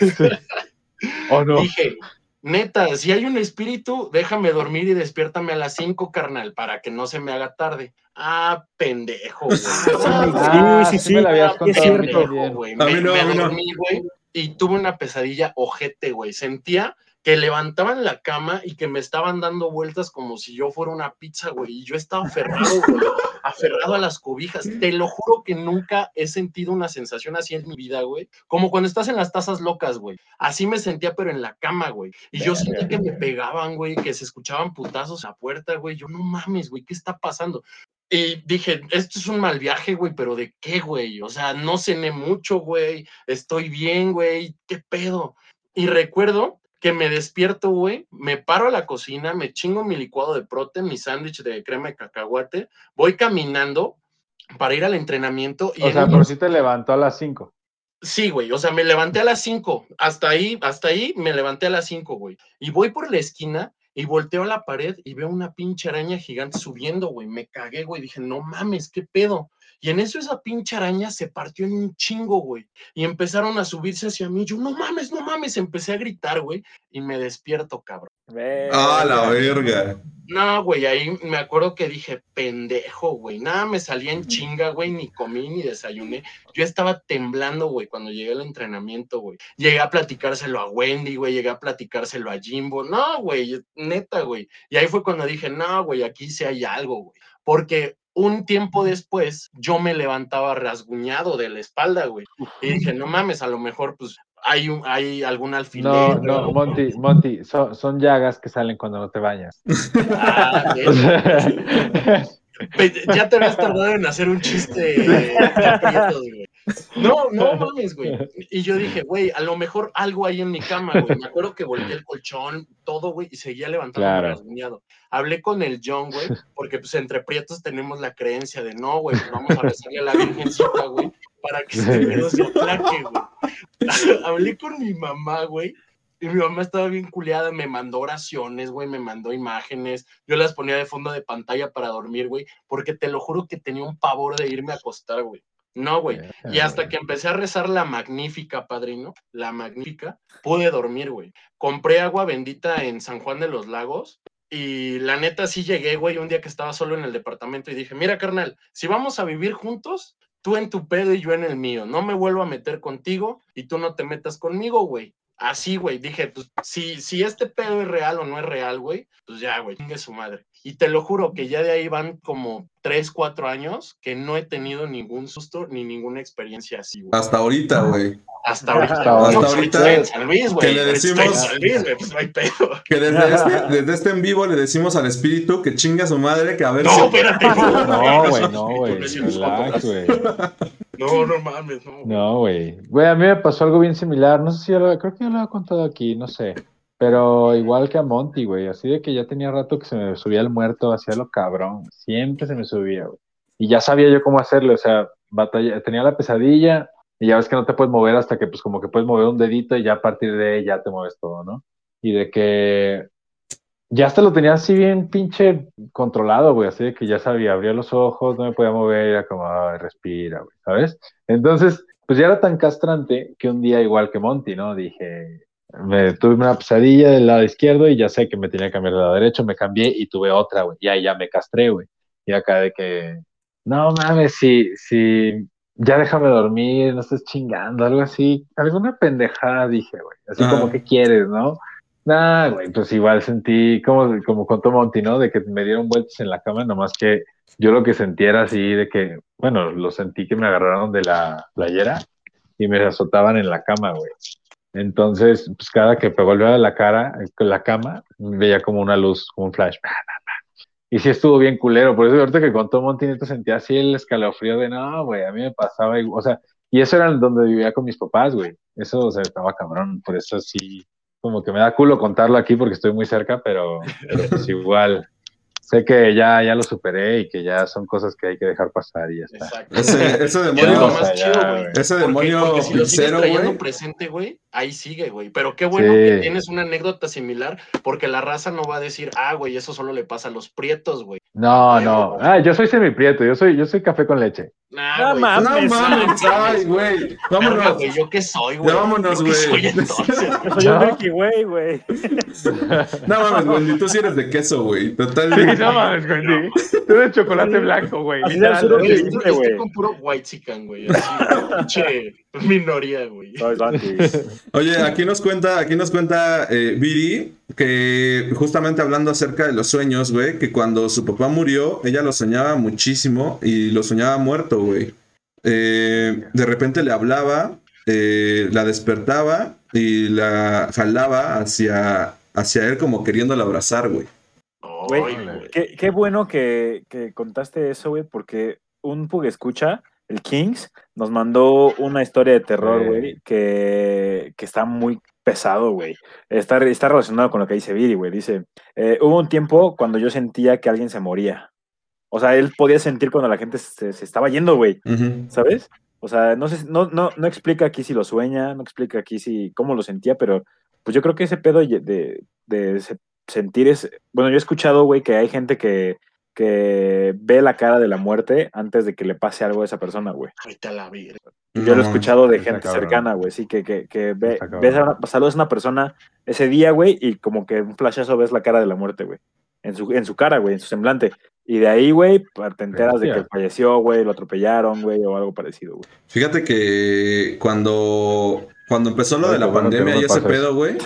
S6: Oh, no.
S8: Dije, neta, si hay un espíritu, déjame dormir y despiértame a las 5, carnal, para que no se me haga tarde. Ah, pendejo, güey.
S6: Ah,
S7: sí,
S6: sí
S7: sí,
S6: me la habías
S8: Ah,
S7: es
S6: contado
S7: cierto.
S8: güey. Me,
S4: no, no.
S8: dormí, güey, y tuve una pesadilla ojete, güey. Sentía que levantaban la cama y que me estaban dando vueltas como si yo fuera una pizza, güey. Y yo estaba aferrado, güey, aferrado a las cobijas. Te lo juro que nunca he sentido una sensación así en mi vida, güey. Como cuando estás en las tazas locas, güey. Así me sentía, pero en la cama, güey. Y yo sentía que me pegaban, güey, que se escuchaban putazos a puerta, güey. Yo no mames, güey, ¿qué está pasando? Y dije, esto es un mal viaje, güey, pero ¿de qué, güey? O sea, no cené mucho, güey, estoy bien, güey, ¿qué pedo? Y recuerdo que me despierto, güey, me paro a la cocina, me chingo mi licuado de prote, mi sándwich de crema de cacahuate, voy caminando para ir al entrenamiento y
S6: O
S8: en
S6: sea, por si te levantó a las 5.
S8: Sí, güey, o sea, me levanté a las 5, hasta ahí, hasta ahí me levanté a las 5, güey. Y voy por la esquina y volteo a la pared y veo una pinche araña gigante subiendo, güey. Me cagué, güey, dije, no mames, qué pedo. Y en eso esa pinche araña se partió en un chingo, güey. Y empezaron a subirse hacia mí. Yo, no mames, no mames, empecé a gritar, güey. Y me despierto, cabrón.
S4: Ah, la verga.
S8: No, güey, ahí me acuerdo que dije, pendejo, güey. Nada me salía en chinga, güey, ni comí ni desayuné. Yo estaba temblando, güey, cuando llegué al entrenamiento, güey. Llegué a platicárselo a Wendy, güey, llegué a platicárselo a Jimbo. No, güey, neta, güey. Y ahí fue cuando dije, no, güey, aquí sí hay algo, güey. Porque un tiempo después yo me levantaba rasguñado de la espalda, güey. Y dije, no mames, a lo mejor, pues, hay, un, hay algún alfiler.
S6: No, no. Monty, Monty, son, son llagas que salen cuando no te bañas.
S8: Ah, Ya te habías tardado en hacer un chiste de aprietos, güey. No, no mames, güey. Y yo dije, güey, a lo mejor algo hay en mi cama, güey. Me acuerdo que volteé el colchón, todo, güey, y seguía levantando
S6: Claro.
S8: Hablé con el John, güey, porque pues entre prietos tenemos la creencia de no, güey, vamos a rezarle a la virgencita, güey, para que este pedo se aplaque, güey. Hablé con mi mamá, güey. Y mi mamá estaba bien culiada, me mandó oraciones, güey, me mandó imágenes. Yo las ponía de fondo de pantalla para dormir, güey, porque te lo juro que tenía un pavor de irme a acostar, güey. No, güey. Y hasta que empecé a rezar la magnífica, padrino, la magnífica, pude dormir, güey. Compré agua bendita en San Juan de los Lagos y la neta sí llegué, güey, un día que estaba solo en el departamento y dije, mira, carnal, si vamos a vivir juntos, tú en tu pedo y yo en el mío. No me vuelvo a meter contigo y tú no te metas conmigo, güey. Así, güey, dije, pues si, si este pedo es real o no es real, güey, pues ya, güey, chingue su madre. Y te lo juro que ya de ahí van como 3, 4 años que no he tenido ningún susto ni ninguna experiencia así, güey.
S4: Hasta ahorita, güey.
S8: Hasta ahorita.
S6: Hasta
S8: No,
S4: ahorita.
S8: estoy en San Luis, güey.
S4: Que le
S8: Estoy en
S4: decimos-
S8: San Luis, güey, pues no hay pedo.
S4: Que desde este, desde este en vivo le decimos al espíritu que chinga a su madre, que a ver
S8: No,
S4: si.
S8: espérate.
S6: No, güey, no, güey.
S8: No
S6: güey.
S8: No, no mames, no.
S6: No, güey. Güey, a mí me pasó algo bien similar. No sé si ya lo, creo que ya lo he contado aquí, no sé. Pero igual que a Monty, güey. Así de que ya tenía rato que se me subía el muerto, hacía lo cabrón. Siempre se me subía, güey. Y ya sabía yo cómo hacerlo. O sea, batalla, tenía la pesadilla y ya ves que no te puedes mover hasta que, pues, como que puedes mover un dedito y ya a partir de ahí ya te mueves todo, ¿no? Y de que ya hasta lo tenía así bien pinche controlado, güey, así de que ya sabía, abría los ojos, no me podía mover, era como, "Ay, respira, güey, ¿sabes? Entonces, pues ya era tan castrante que un día, igual que Monty, ¿no? Dije, me tuve una pesadilla del lado izquierdo y ya sé que me tenía que cambiar del lado derecho, me cambié y tuve otra, güey, y ahí ya me castré, güey. Y acá de que, no mames, si, si, ya déjame dormir, no estés chingando, algo así, alguna pendejada dije, güey, así
S4: Ah.
S6: como que quieres, ¿no? Nah, güey, pues igual sentí, como, como contó Monty, ¿no? De que me dieron vueltas en la cama, nomás que yo lo que sentí era así, de que, bueno, lo sentí que me agarraron de la playera y me azotaban en la cama, güey. Entonces, pues cada que pegó el a la cara, la cama, veía como una luz, como un flash. Y sí estuvo bien culero, por eso ahorita que contó Monty, te sentía así el escalofrío de no, güey, a mí me pasaba, o sea, y eso era donde vivía con mis papás, güey. Eso, o sea, estaba cabrón, por eso sí, como que me da culo contarlo aquí porque estoy muy cerca, pero, pero pues igual, sé que ya, ya lo superé y que ya son cosas que hay que dejar pasar y ya está.
S8: Exacto.
S4: Ese, ese
S8: Es lo
S4: demonio,
S8: más chido, güey.
S4: ese
S8: Porque-
S4: demonio
S8: porque si lo sigues
S4: cero,
S8: trayendo
S4: güey.
S8: presente, güey, ahí sigue, güey. Pero qué bueno
S6: Sí.
S8: que tienes una anécdota similar, porque la raza no va a decir, ah, güey, eso solo le pasa a los prietos, güey.
S6: No, no. Ah, yo soy semiprieto, yo soy, yo soy café con leche.
S8: Nah,
S7: No
S8: güey,
S7: mames.
S4: No mames, ay, güey.
S8: Verga,
S4: Vámonos.
S8: güey, ¿yo qué soy, güey?
S4: Vámonos,
S8: ¿Yo qué
S4: güey.
S8: soy entonces?
S7: Yo soy un Milky Way, güey.
S4: No mames, güey. Tú sí eres de queso, güey. Total.
S6: No mames, güey. sí. Tú eres chocolate blanco, güey.
S7: Así
S6: literal.
S7: absurdo
S8: Güey,
S7: que
S8: estoy,
S7: dijiste,
S8: estoy
S7: güey.
S8: con puro white chicken, güey. Así, pinche minoría, güey.
S4: Oye, aquí nos cuenta, aquí nos cuenta eh, Viri que justamente hablando acerca de los sueños, güey, que cuando su papá murió, ella lo soñaba muchísimo y lo soñaba muerto, güey. Eh, de repente le hablaba, eh, la despertaba y la jalaba hacia, hacia él como queriéndola abrazar, güey.
S7: Güey. Qué, qué bueno que, que contaste eso, güey, porque un Pug escucha, el Kings, nos mandó una historia de terror, güey, que, que está muy pesado, güey. Está, está relacionado con lo que dice Viri, güey. Dice, eh, hubo un tiempo cuando yo sentía que alguien se moría. O sea, él podía sentir cuando la gente se, se estaba yendo, güey. ¿sabes? O sea, no, sé, no, no, no explica aquí si lo sueña, no explica aquí si cómo lo sentía, pero pues yo creo que ese pedo de, de, de sentir es... Bueno, yo he escuchado, güey, que hay gente que, que ve la cara de la muerte antes de que le pase algo a esa persona, güey.
S8: Vete a la virgen.
S7: Yo lo he escuchado de gente
S6: cabrón.
S7: cercana, güey, sí, que, que, que ve, ves a una, saludas a una persona ese día, güey, y como que un flashazo ves la cara de la muerte, güey. En su, en su cara, güey, en su semblante. Y de ahí, güey, te enteras de que falleció, güey, lo atropellaron, güey, o algo parecido, güey.
S4: Fíjate que cuando, cuando empezó lo
S6: Ay,
S4: de la
S6: bueno
S4: pandemia y ese pedo, güey.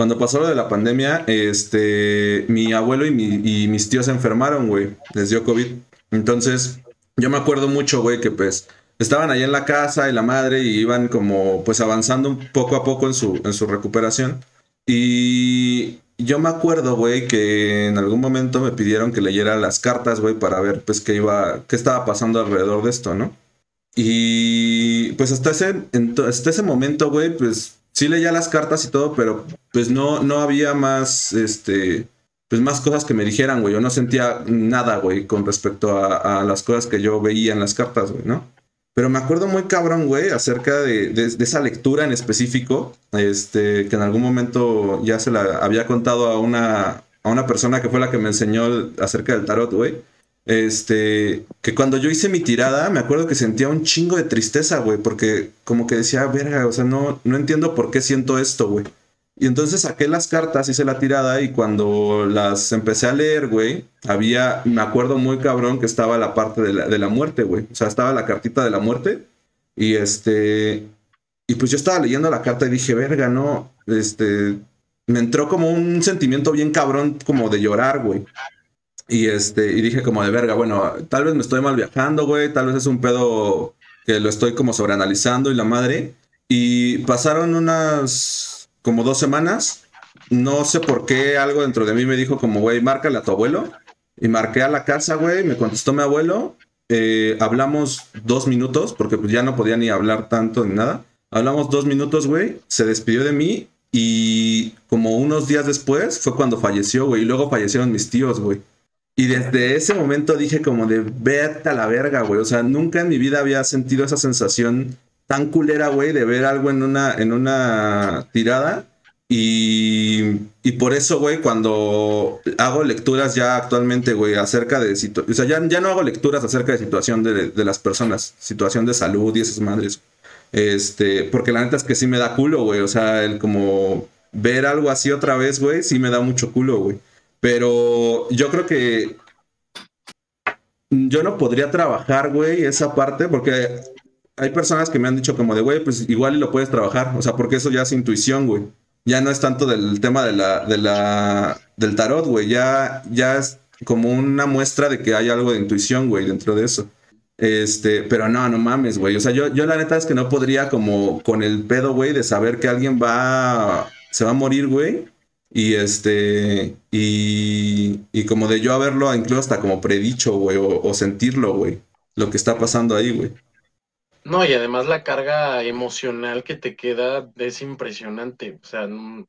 S4: Cuando pasó lo de la pandemia, este, mi abuelo y, mi- y mis tíos se enfermaron, güey. Les dio COVID. Entonces, yo me acuerdo mucho, güey, que pues estaban ahí en la casa y la madre y iban como pues avanzando poco a poco en su, en su recuperación. Y yo me acuerdo, güey, que en algún momento me pidieron que leyera las cartas, güey, para ver pues qué iba, qué estaba pasando alrededor de esto, ¿no? Y pues hasta ese, hasta ese momento, güey, pues sí leía las cartas y todo, pero pues no, no había más, este, pues más cosas que me dijeran, güey. Yo no sentía nada, güey, con respecto a, las cosas que yo veía en las cartas, güey, ¿no? Pero me acuerdo muy cabrón, güey, acerca de, de- de esa lectura en específico, este, que en algún momento ya se la había contado a una, a una persona que fue la que me enseñó acerca del tarot, güey. Este, que cuando yo hice mi tirada, me acuerdo que sentía un chingo de tristeza, güey, porque como que decía, verga, o sea, no, no entiendo por qué siento esto, güey. Y entonces saqué las cartas, hice la tirada y cuando las empecé a leer, güey, había, me acuerdo muy cabrón que estaba la parte de la, de la muerte, güey. O sea, estaba la cartita de la muerte y este, y pues yo estaba leyendo la carta y dije, verga, no, este, me entró como un sentimiento bien cabrón, como de llorar, güey. Y este, y dije como de verga, bueno, tal vez me estoy mal viajando, güey, tal vez es un pedo que lo estoy como sobreanalizando y la madre. Y pasaron unas como dos semanas. No sé por qué algo dentro de mí me dijo como, güey, márcale a tu abuelo. Y marqué a la casa, güey, me contestó mi abuelo. Eh, hablamos dos minutos, porque pues ya no podía ni hablar tanto ni nada. Hablamos dos minutos, güey. Se despidió de mí y como unos días después fue cuando falleció, güey. Y luego fallecieron mis tíos, güey. Y desde ese momento dije como de vete a la verga, güey. O sea, nunca en mi vida había sentido esa sensación tan culera, güey, de ver algo en una, en una tirada. Y, y por eso, güey, cuando hago lecturas ya actualmente, güey, acerca de o sea, ya, ya no hago lecturas acerca de situación de, de las personas, situación de salud y esas madres. Este, porque la neta es que sí me da culo, güey. O sea, el como ver algo así otra vez, güey, sí me da mucho culo, güey. Pero yo creo que yo no podría trabajar, güey, esa parte, porque hay personas que me han dicho como de, güey, pues igual y lo puedes trabajar. O sea, porque eso ya es intuición, güey. Ya no es tanto del tema de la, de la, del tarot, güey. Ya, ya es como una muestra de que hay algo de intuición, güey, dentro de eso. Este, pero no, no mames, güey. O sea, yo, yo la neta es que no podría como con el pedo, güey, de saber que alguien va, se va a morir, güey. Y este, y, y como de yo haberlo incluso hasta como predicho, güey, o, o sentirlo, güey. Lo que está pasando ahí, güey.
S8: No, y además la carga emocional que te queda es impresionante. O sea, no-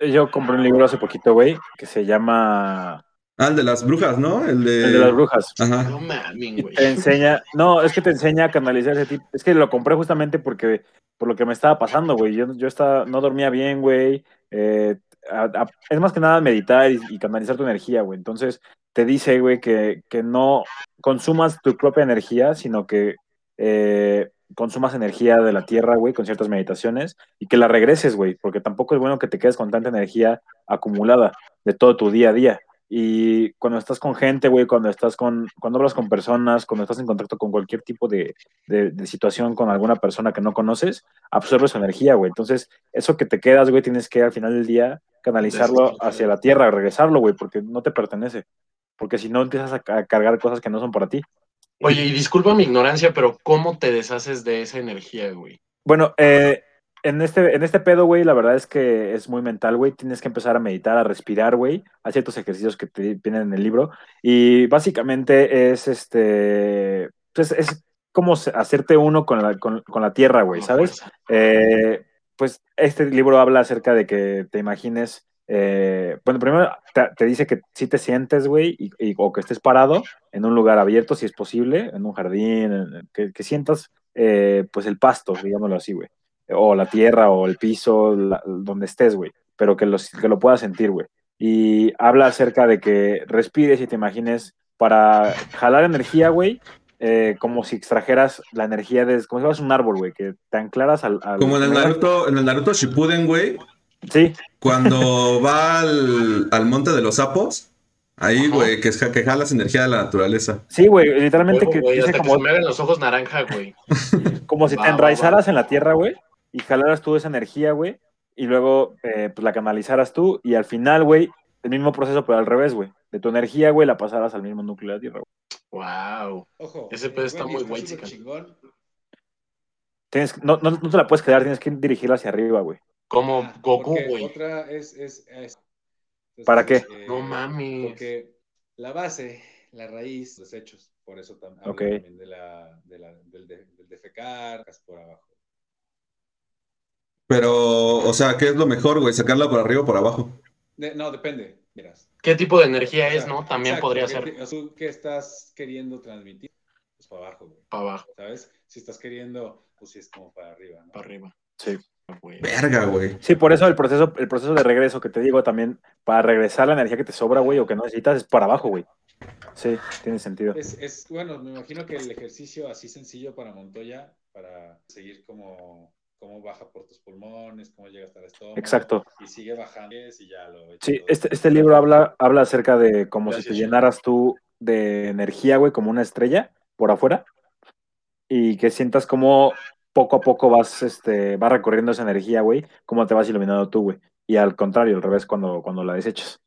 S7: Yo compré un libro hace poquito, güey, que se llama
S4: Ah, el de las brujas, ¿no? El de,
S7: El de las brujas.
S4: Ajá.
S8: no mames, güey.
S7: Te enseña, no, es que te enseña a canalizar ese tipo. Es que lo compré justamente porque, por lo que me estaba pasando, güey. Yo, yo estaba, no dormía bien, güey. Eh, es más que nada meditar y, y canalizar tu energía, güey. Entonces te dice, güey, que, que no consumas tu propia energía, sino que eh, consumas energía de la tierra, güey, con ciertas meditaciones y que la regreses, güey, porque tampoco es bueno que te quedes con tanta energía acumulada de todo tu día a día. Y cuando estás con gente, güey, cuando estás con, cuando hablas con personas, cuando estás en contacto con cualquier tipo de, de- de situación con alguna persona que no conoces, absorbes su energía, güey. Entonces, eso que te quedas, güey, tienes que al final del día canalizarlo hacia la tierra, regresarlo, güey, porque no te pertenece. Porque si no empiezas a, ca- a cargar cosas que no son para ti.
S8: Oye, y disculpa mi ignorancia, pero ¿cómo te deshaces de esa energía, güey?
S7: Bueno, eh, en, este, en este pedo, güey, la verdad es que es muy mental, güey. Tienes que empezar a meditar, a respirar, güey. Hay ciertos ejercicios que te vienen en el libro. Y básicamente es este. Pues es como hacerte uno con la, con, con la tierra, güey, ¿sabes? Eh, pues este libro habla acerca de que te imagines. eh, bueno, primero te, dice que si te sientes, güey, y, o que estés parado en un lugar abierto, si es posible, en un jardín, que, sientas eh, pues el pasto, digámoslo así, güey. O la tierra, o el piso, donde estés, güey. Pero que, los, que lo puedas sentir, güey. Y habla acerca de que respires y te imagines para jalar energía, güey, eh, como si extrajeras la energía de, como si fueras un árbol, güey, que te anclaras al... al-
S4: Como en el Naruto, en el Naruto Shippuden, güey,
S7: Sí,
S4: cuando va al, al monte de los sapos, ahí, güey, que, es- que jalas energía de la naturaleza.
S7: sí, güey, literalmente
S8: Huevo,
S7: que dice
S8: hasta que
S7: como,
S8: se me hagan los ojos naranja, güey.
S7: como si
S8: Va,
S7: te
S8: va,
S7: enraizaras
S8: va.
S7: en la tierra, güey, y jalaras tú esa energía, güey, y luego eh, pues la canalizaras tú, y al final, güey, el mismo proceso, pero al revés, güey. De tu energía, güey, la pasaras al mismo núcleo de la tierra, güey.
S8: Wow.
S10: Ojo.
S8: Ese pedo está muy chican.
S10: chingón.
S7: Tienes, no, no, no te la puedes quedar, tienes que dirigirla hacia arriba, güey.
S8: Como
S10: Ah,
S8: Goku, güey.
S10: Otra es. es, es- entonces,
S7: ¿Para qué?
S10: eh,
S8: No mames.
S10: Porque la base, la raíz, los hechos. Por eso tam- también de la, de la- del, de- del defecar, por abajo.
S4: Pero, o sea, ¿qué es lo mejor, güey? ¿Sacarla por arriba o por abajo?
S10: De- no, depende. Miras.
S8: ¿Qué tipo de energía
S10: O sea,
S8: es, no? También
S10: exacto,
S8: podría
S10: ¿qué
S8: ser
S10: te- ¿Tú qué estás queriendo transmitir? Pues para abajo, güey.
S8: para abajo,
S10: ¿Sabes? Si estás queriendo, pues sí es como para arriba, ¿no?
S8: para arriba.
S7: Sí.
S8: Güey.
S4: Verga, güey.
S7: Sí, por eso el proceso, el proceso de regreso que te digo también, para regresar la energía que te sobra, güey, o que no necesitas, es para abajo, güey. Sí, tiene sentido.
S10: Es, es, bueno, me imagino que el ejercicio así sencillo para Montoya, para seguir como cómo baja por tus pulmones, cómo llega hasta el estómago.
S7: Exacto.
S10: Y sigue bajando y ya lo
S7: Sí, este, este libro habla, habla acerca de como si
S8: Gracias,
S7: te llenaras tú de energía, güey, como una estrella por afuera, y que sientas como poco a poco vas, este, va recorriendo esa energía, güey, cómo te vas iluminando tú, güey. Y al contrario, al revés, cuando, cuando la desechas,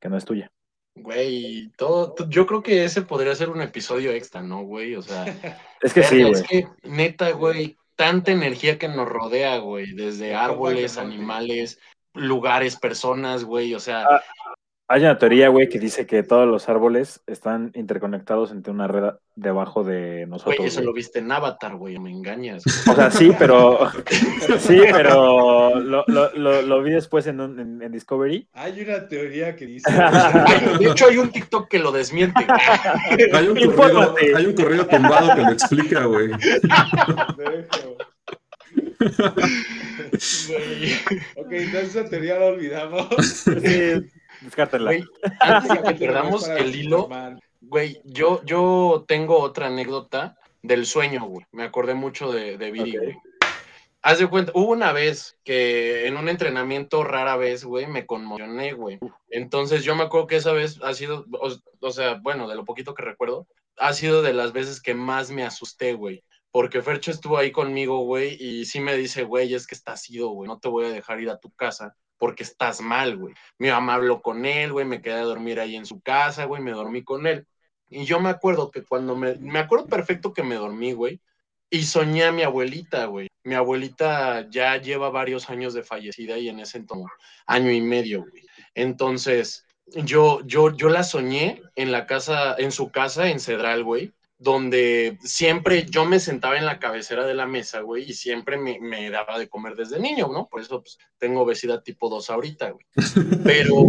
S7: que no es tuya.
S8: Güey, todo, to- yo creo que ese podría ser un episodio extra, ¿no, güey? O sea,
S7: Es que sí, güey.
S8: es que neta, güey, tanta energía que nos rodea, güey, desde árboles, animales, lugares, personas, güey, o sea,
S7: Ah, Hay una teoría, güey, que dice que todos los árboles están interconectados entre una red debajo de
S8: güey,
S7: nosotros.
S8: eso
S7: güey.
S8: lo viste en Avatar, güey, me engañas.
S7: O sea, sí, pero sí, pero lo, lo, lo, lo vi después en, un- en, en Discovery.
S10: Hay una teoría que dice.
S8: De hecho, hay un TikTok que lo desmiente.
S4: Hay un, corrido,
S7: Infórmate.
S4: hay un corrido tumbado que lo explica, güey.
S10: Dejo.
S8: Güey.
S10: ok, entonces esa teoría la olvidamos.
S7: Sí, descártenla.
S8: Güey, antes de que perdamos el hilo, güey, yo, yo tengo otra anécdota del sueño, güey. Me acordé mucho de, de Viri, güey. Haz de cuenta, hubo una vez que en un entrenamiento rara vez, güey, me conmocioné, güey. Entonces yo me acuerdo que esa vez ha sido, o, o sea, bueno, de lo poquito que recuerdo, ha sido de las veces que más me asusté, güey. Porque Fercho estuvo ahí conmigo, güey, y sí me dice, güey, es que estás ido, güey, no te voy a dejar ir a tu casa porque estás mal, güey. Mi mamá habló con él, güey, me quedé a dormir ahí en su casa, güey, me dormí con él. Y yo me acuerdo que cuando me, me acuerdo perfecto que me dormí, güey, y soñé a mi abuelita, güey. Mi abuelita ya lleva varios años de fallecida y en ese entonces, año y medio, güey. Entonces, yo, yo, yo la soñé en la casa, en su casa en Cedral, güey, donde siempre yo me sentaba en la cabecera de la mesa, güey, y siempre me, me daba de comer desde niño, ¿no? Por eso pues, tengo obesidad tipo 2 ahorita, güey. Pero,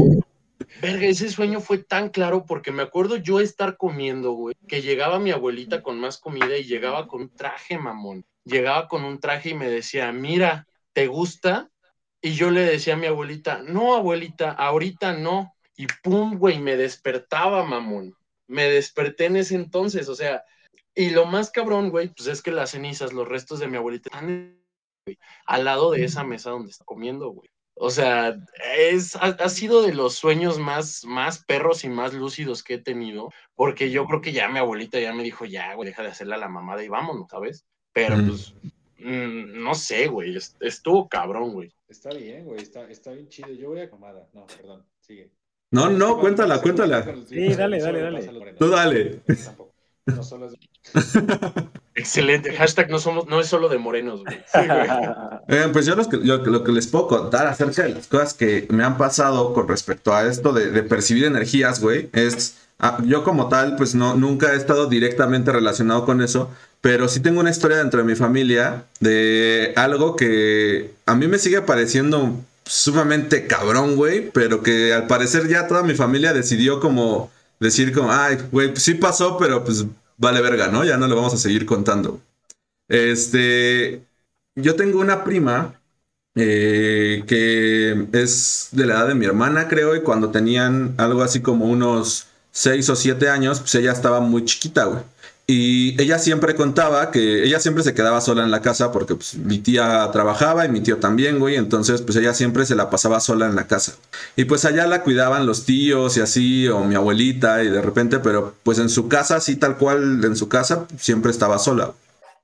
S8: verga, ese sueño fue tan claro porque me acuerdo yo estar comiendo, güey, que llegaba mi abuelita con más comida y llegaba con un traje, mamón. Llegaba con un traje y me decía, mira, ¿te gusta? Y yo le decía a mi abuelita, no, abuelita, ahorita no. Y pum, güey, me despertaba, mamón. Me desperté en ese entonces, o sea, y lo más cabrón, güey, pues es que las cenizas, los restos de mi abuelita están güey, al lado de esa mesa donde está comiendo, güey. O sea, es, ha, ha, sido de los sueños más, más perros y más lúcidos que he tenido, porque yo creo que ya mi abuelita ya me dijo, ya, güey, deja de hacerle a la mamada y vámonos, ¿sabes? Pero
S4: Mm.
S8: pues, mm, no sé, güey, est- estuvo cabrón, güey.
S10: Está bien, güey, está, está bien chido. Yo voy a comada. No, perdón, sigue.
S4: No, no, cuéntala, cuéntala.
S7: Sí, dale, dale, dale.
S4: Tú dale.
S10: Tampoco. No solo es...
S8: Excelente. Hashtag no somos, no es solo de morenos, güey. Sí, güey.
S4: Eh, pues yo, los que- yo lo que les puedo contar acerca de las cosas que me han pasado con respecto a esto de, de percibir energías, güey, es... ah, yo como tal, pues no, nunca he estado directamente relacionado con eso, pero sí tengo una historia dentro de mi familia de algo que a mí me sigue pareciendo sumamente cabrón, güey, pero que al parecer ya toda mi familia decidió como decir como, ay, güey, pues sí pasó, pero pues vale verga, ¿no? Ya no lo vamos a seguir contando. Este, yo tengo una prima eh, que es de la edad de mi hermana, creo, y cuando tenían algo así como unos 6 o 7 años, pues ella estaba muy chiquita, güey. Y ella siempre contaba que ella siempre se quedaba sola en la casa porque pues, mi tía trabajaba y mi tío también, güey. Entonces, pues ella siempre se la pasaba sola en la casa. Y pues allá la cuidaban los tíos y así, o mi abuelita, y de repente, pero pues en su casa, así tal cual, en su casa, siempre estaba sola.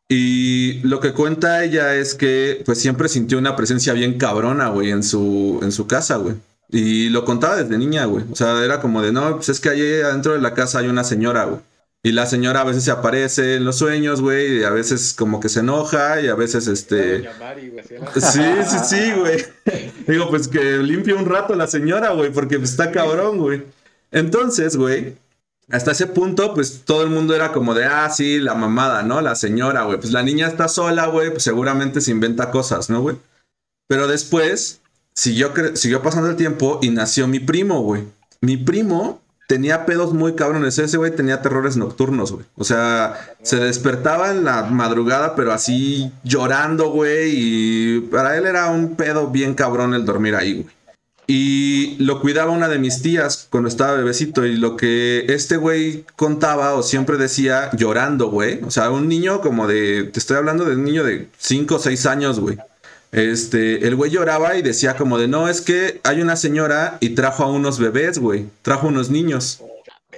S4: Y lo que cuenta ella es que pues siempre sintió una presencia bien cabrona, güey, en su, en su casa, güey. Y lo contaba desde niña, güey. O sea, era como de, no, pues es que allí adentro de la casa hay una señora, güey. Y la señora a veces se aparece en los sueños, güey, y a veces como que se enoja y a veces este...
S10: Mari, güey.
S4: Sí, sí, sí, güey. Digo, pues que limpie un rato la señora, güey, porque pues, está cabrón, güey. Entonces, güey, hasta ese punto, pues todo el mundo era como de, ah, sí, la mamada, ¿no? La señora, güey. Pues la niña está sola, güey, pues seguramente se inventa cosas, ¿no, güey? Pero después siguió, siguió pasando el tiempo y nació mi primo, güey. Mi primo tenía pedos muy cabrones. Ese güey tenía terrores nocturnos, güey. O sea, se despertaba en la madrugada, pero así llorando, güey. Y para él era un pedo bien cabrón el dormir ahí, güey. Y lo cuidaba una de mis tías cuando estaba bebecito. Y lo que este güey contaba o siempre decía llorando, güey. O sea, un niño como de. Te estoy hablando de un niño de 5 o 6 años, güey. Este, el güey lloraba y decía como de, no, es que hay una señora y trajo a unos bebés, güey. Trajo unos niños.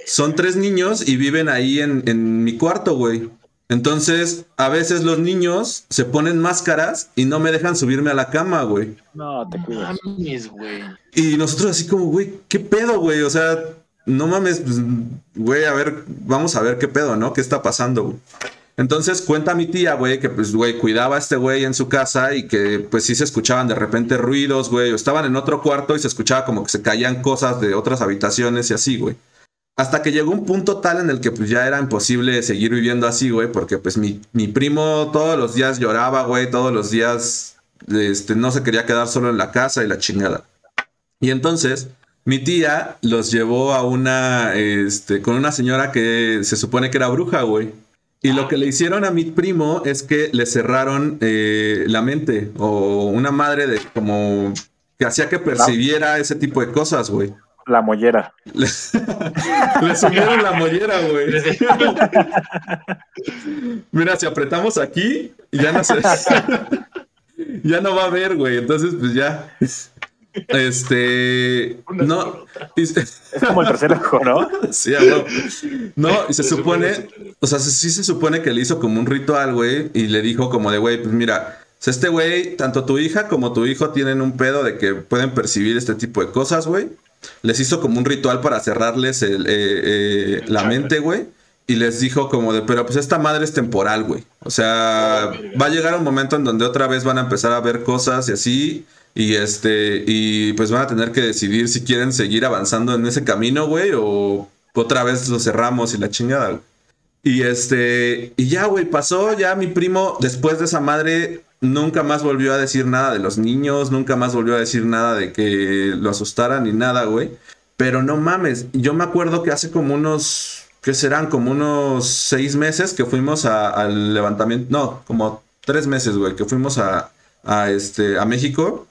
S4: Son tres niños y viven ahí en, en mi cuarto, güey. Entonces, a veces los niños se ponen máscaras y no me dejan subirme a la cama, güey.
S7: No, te cuidas.
S8: Mames, güey.
S4: Y nosotros así como, güey, ¿qué pedo, güey? O sea, no mames, pues, güey, a ver, vamos a ver qué pedo, ¿no? ¿Qué está pasando, güey? Entonces cuenta mi tía, güey, que pues, güey, cuidaba a este güey en su casa y que pues sí se escuchaban de repente ruidos, güey, o estaban en otro cuarto y se escuchaba como que se caían cosas de otras habitaciones y así, güey. Hasta que llegó un punto tal en el que pues ya era imposible seguir viviendo así, güey, porque pues mi, mi primo todos los días lloraba, güey, todos los días este, no se quería quedar solo en la casa y la chingada. Y entonces mi tía los llevó a una, este, con una señora que se supone que era bruja, güey. Y lo que le hicieron a mi primo es que le cerraron eh, la mente o una madre de como que hacía que percibiera ese tipo de cosas, güey.
S7: La mollera.
S4: Le, le sumieron la mollera, güey. Mira, si apretamos aquí, ya no se... ya no va a ver, güey. Entonces, pues ya. Este. No.
S7: Es como el tercer ojo, ¿no?
S4: Sí, a huevo. No, y se supone, o sea, sí se supone que le hizo como un ritual, güey, y le dijo como de, güey, pues mira, este güey, tanto tu hija como tu hijo tienen un pedo de que pueden percibir este tipo de cosas, güey. Les hizo como un ritual para cerrarles el, eh, eh, la mente, güey. y les dijo como de, pero pues esta madre es temporal, güey. O sea, va a llegar un momento en donde otra vez van a empezar a ver cosas y así. Y este, y pues van a tener que decidir si quieren seguir avanzando en ese camino, güey, o otra vez lo cerramos y la chingada. Y este, y ya, güey, pasó, ya mi primo, después de esa madre, nunca más volvió a decir nada de los niños, nunca más volvió a decir nada de que lo asustaran ni nada, güey. Pero no mames, yo me acuerdo que hace como unos, ¿qué serán? Como unos seis meses que fuimos al levantamiento, no, como tres meses, güey, que fuimos a, este, a México.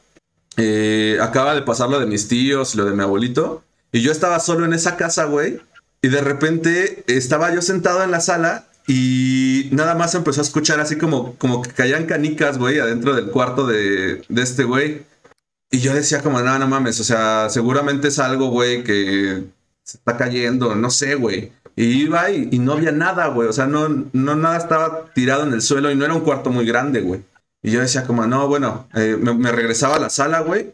S4: Eh, acaba de pasar lo de mis tíos lo de mi abuelito. Y yo estaba solo en esa casa, güey. Y de repente estaba yo sentado en la sala y nada más empezó a escuchar así como, como que caían canicas, güey, adentro del cuarto de, de este güey. Y yo decía como, no, no mames, o sea, seguramente es algo, güey, que se está cayendo, no sé, güey. Y iba y, y no había nada, güey, o sea, no, no nada estaba tirado en el suelo y no era un cuarto muy grande, güey. Y yo decía como, no, bueno, eh, me, me regresaba a la sala, güey.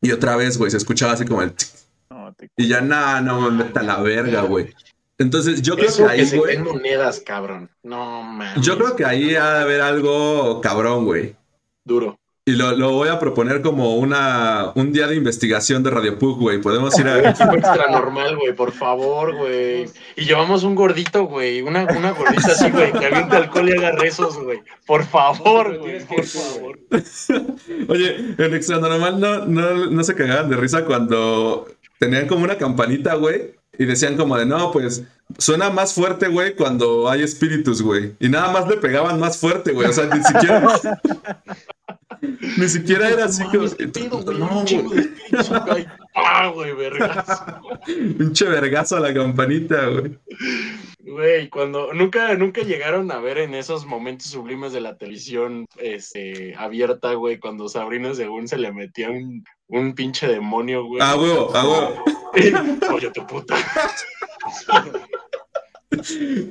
S4: Y otra vez, güey, se escuchaba así como el... tic,
S7: No, te-
S4: y ya, nah, no, me vete a la verga, güey. Entonces, yo creo que
S8: que
S4: ahí,
S8: se
S4: güey.
S8: monedas, cabrón. No, man.
S4: Yo creo que ahí ha de haber algo cabrón, güey.
S8: Duro.
S4: Y lo, lo voy a proponer como una, un día de investigación de Radio Pug, güey. Podemos ir a.
S8: Equipo extra normal, güey, por favor, güey. Y llevamos un gordito, güey. Una, una gordita así, güey, que avienta alcohol y haga rezos, güey. Por favor, güey. Por favor.
S4: Oye, en Extra Normal no, no, no se cagaban de risa cuando tenían como una campanita, güey. Y decían como de, no, pues suena más fuerte, güey, cuando hay espíritus, güey. Y nada más le pegaban más fuerte, güey. O sea, ni siquiera. ni siquiera era así como. No, güey.
S8: ¡Ah, güey!
S4: Pinche vergazo a la campanita, güey.
S8: Güey, cuando nunca, nunca llegaron a ver en esos momentos sublimes de la televisión este, abierta, güey, cuando Sabrina según se le metía un, un pinche demonio, güey.
S4: Ah, huevo, ah, huevo.
S8: Oye, tu puta.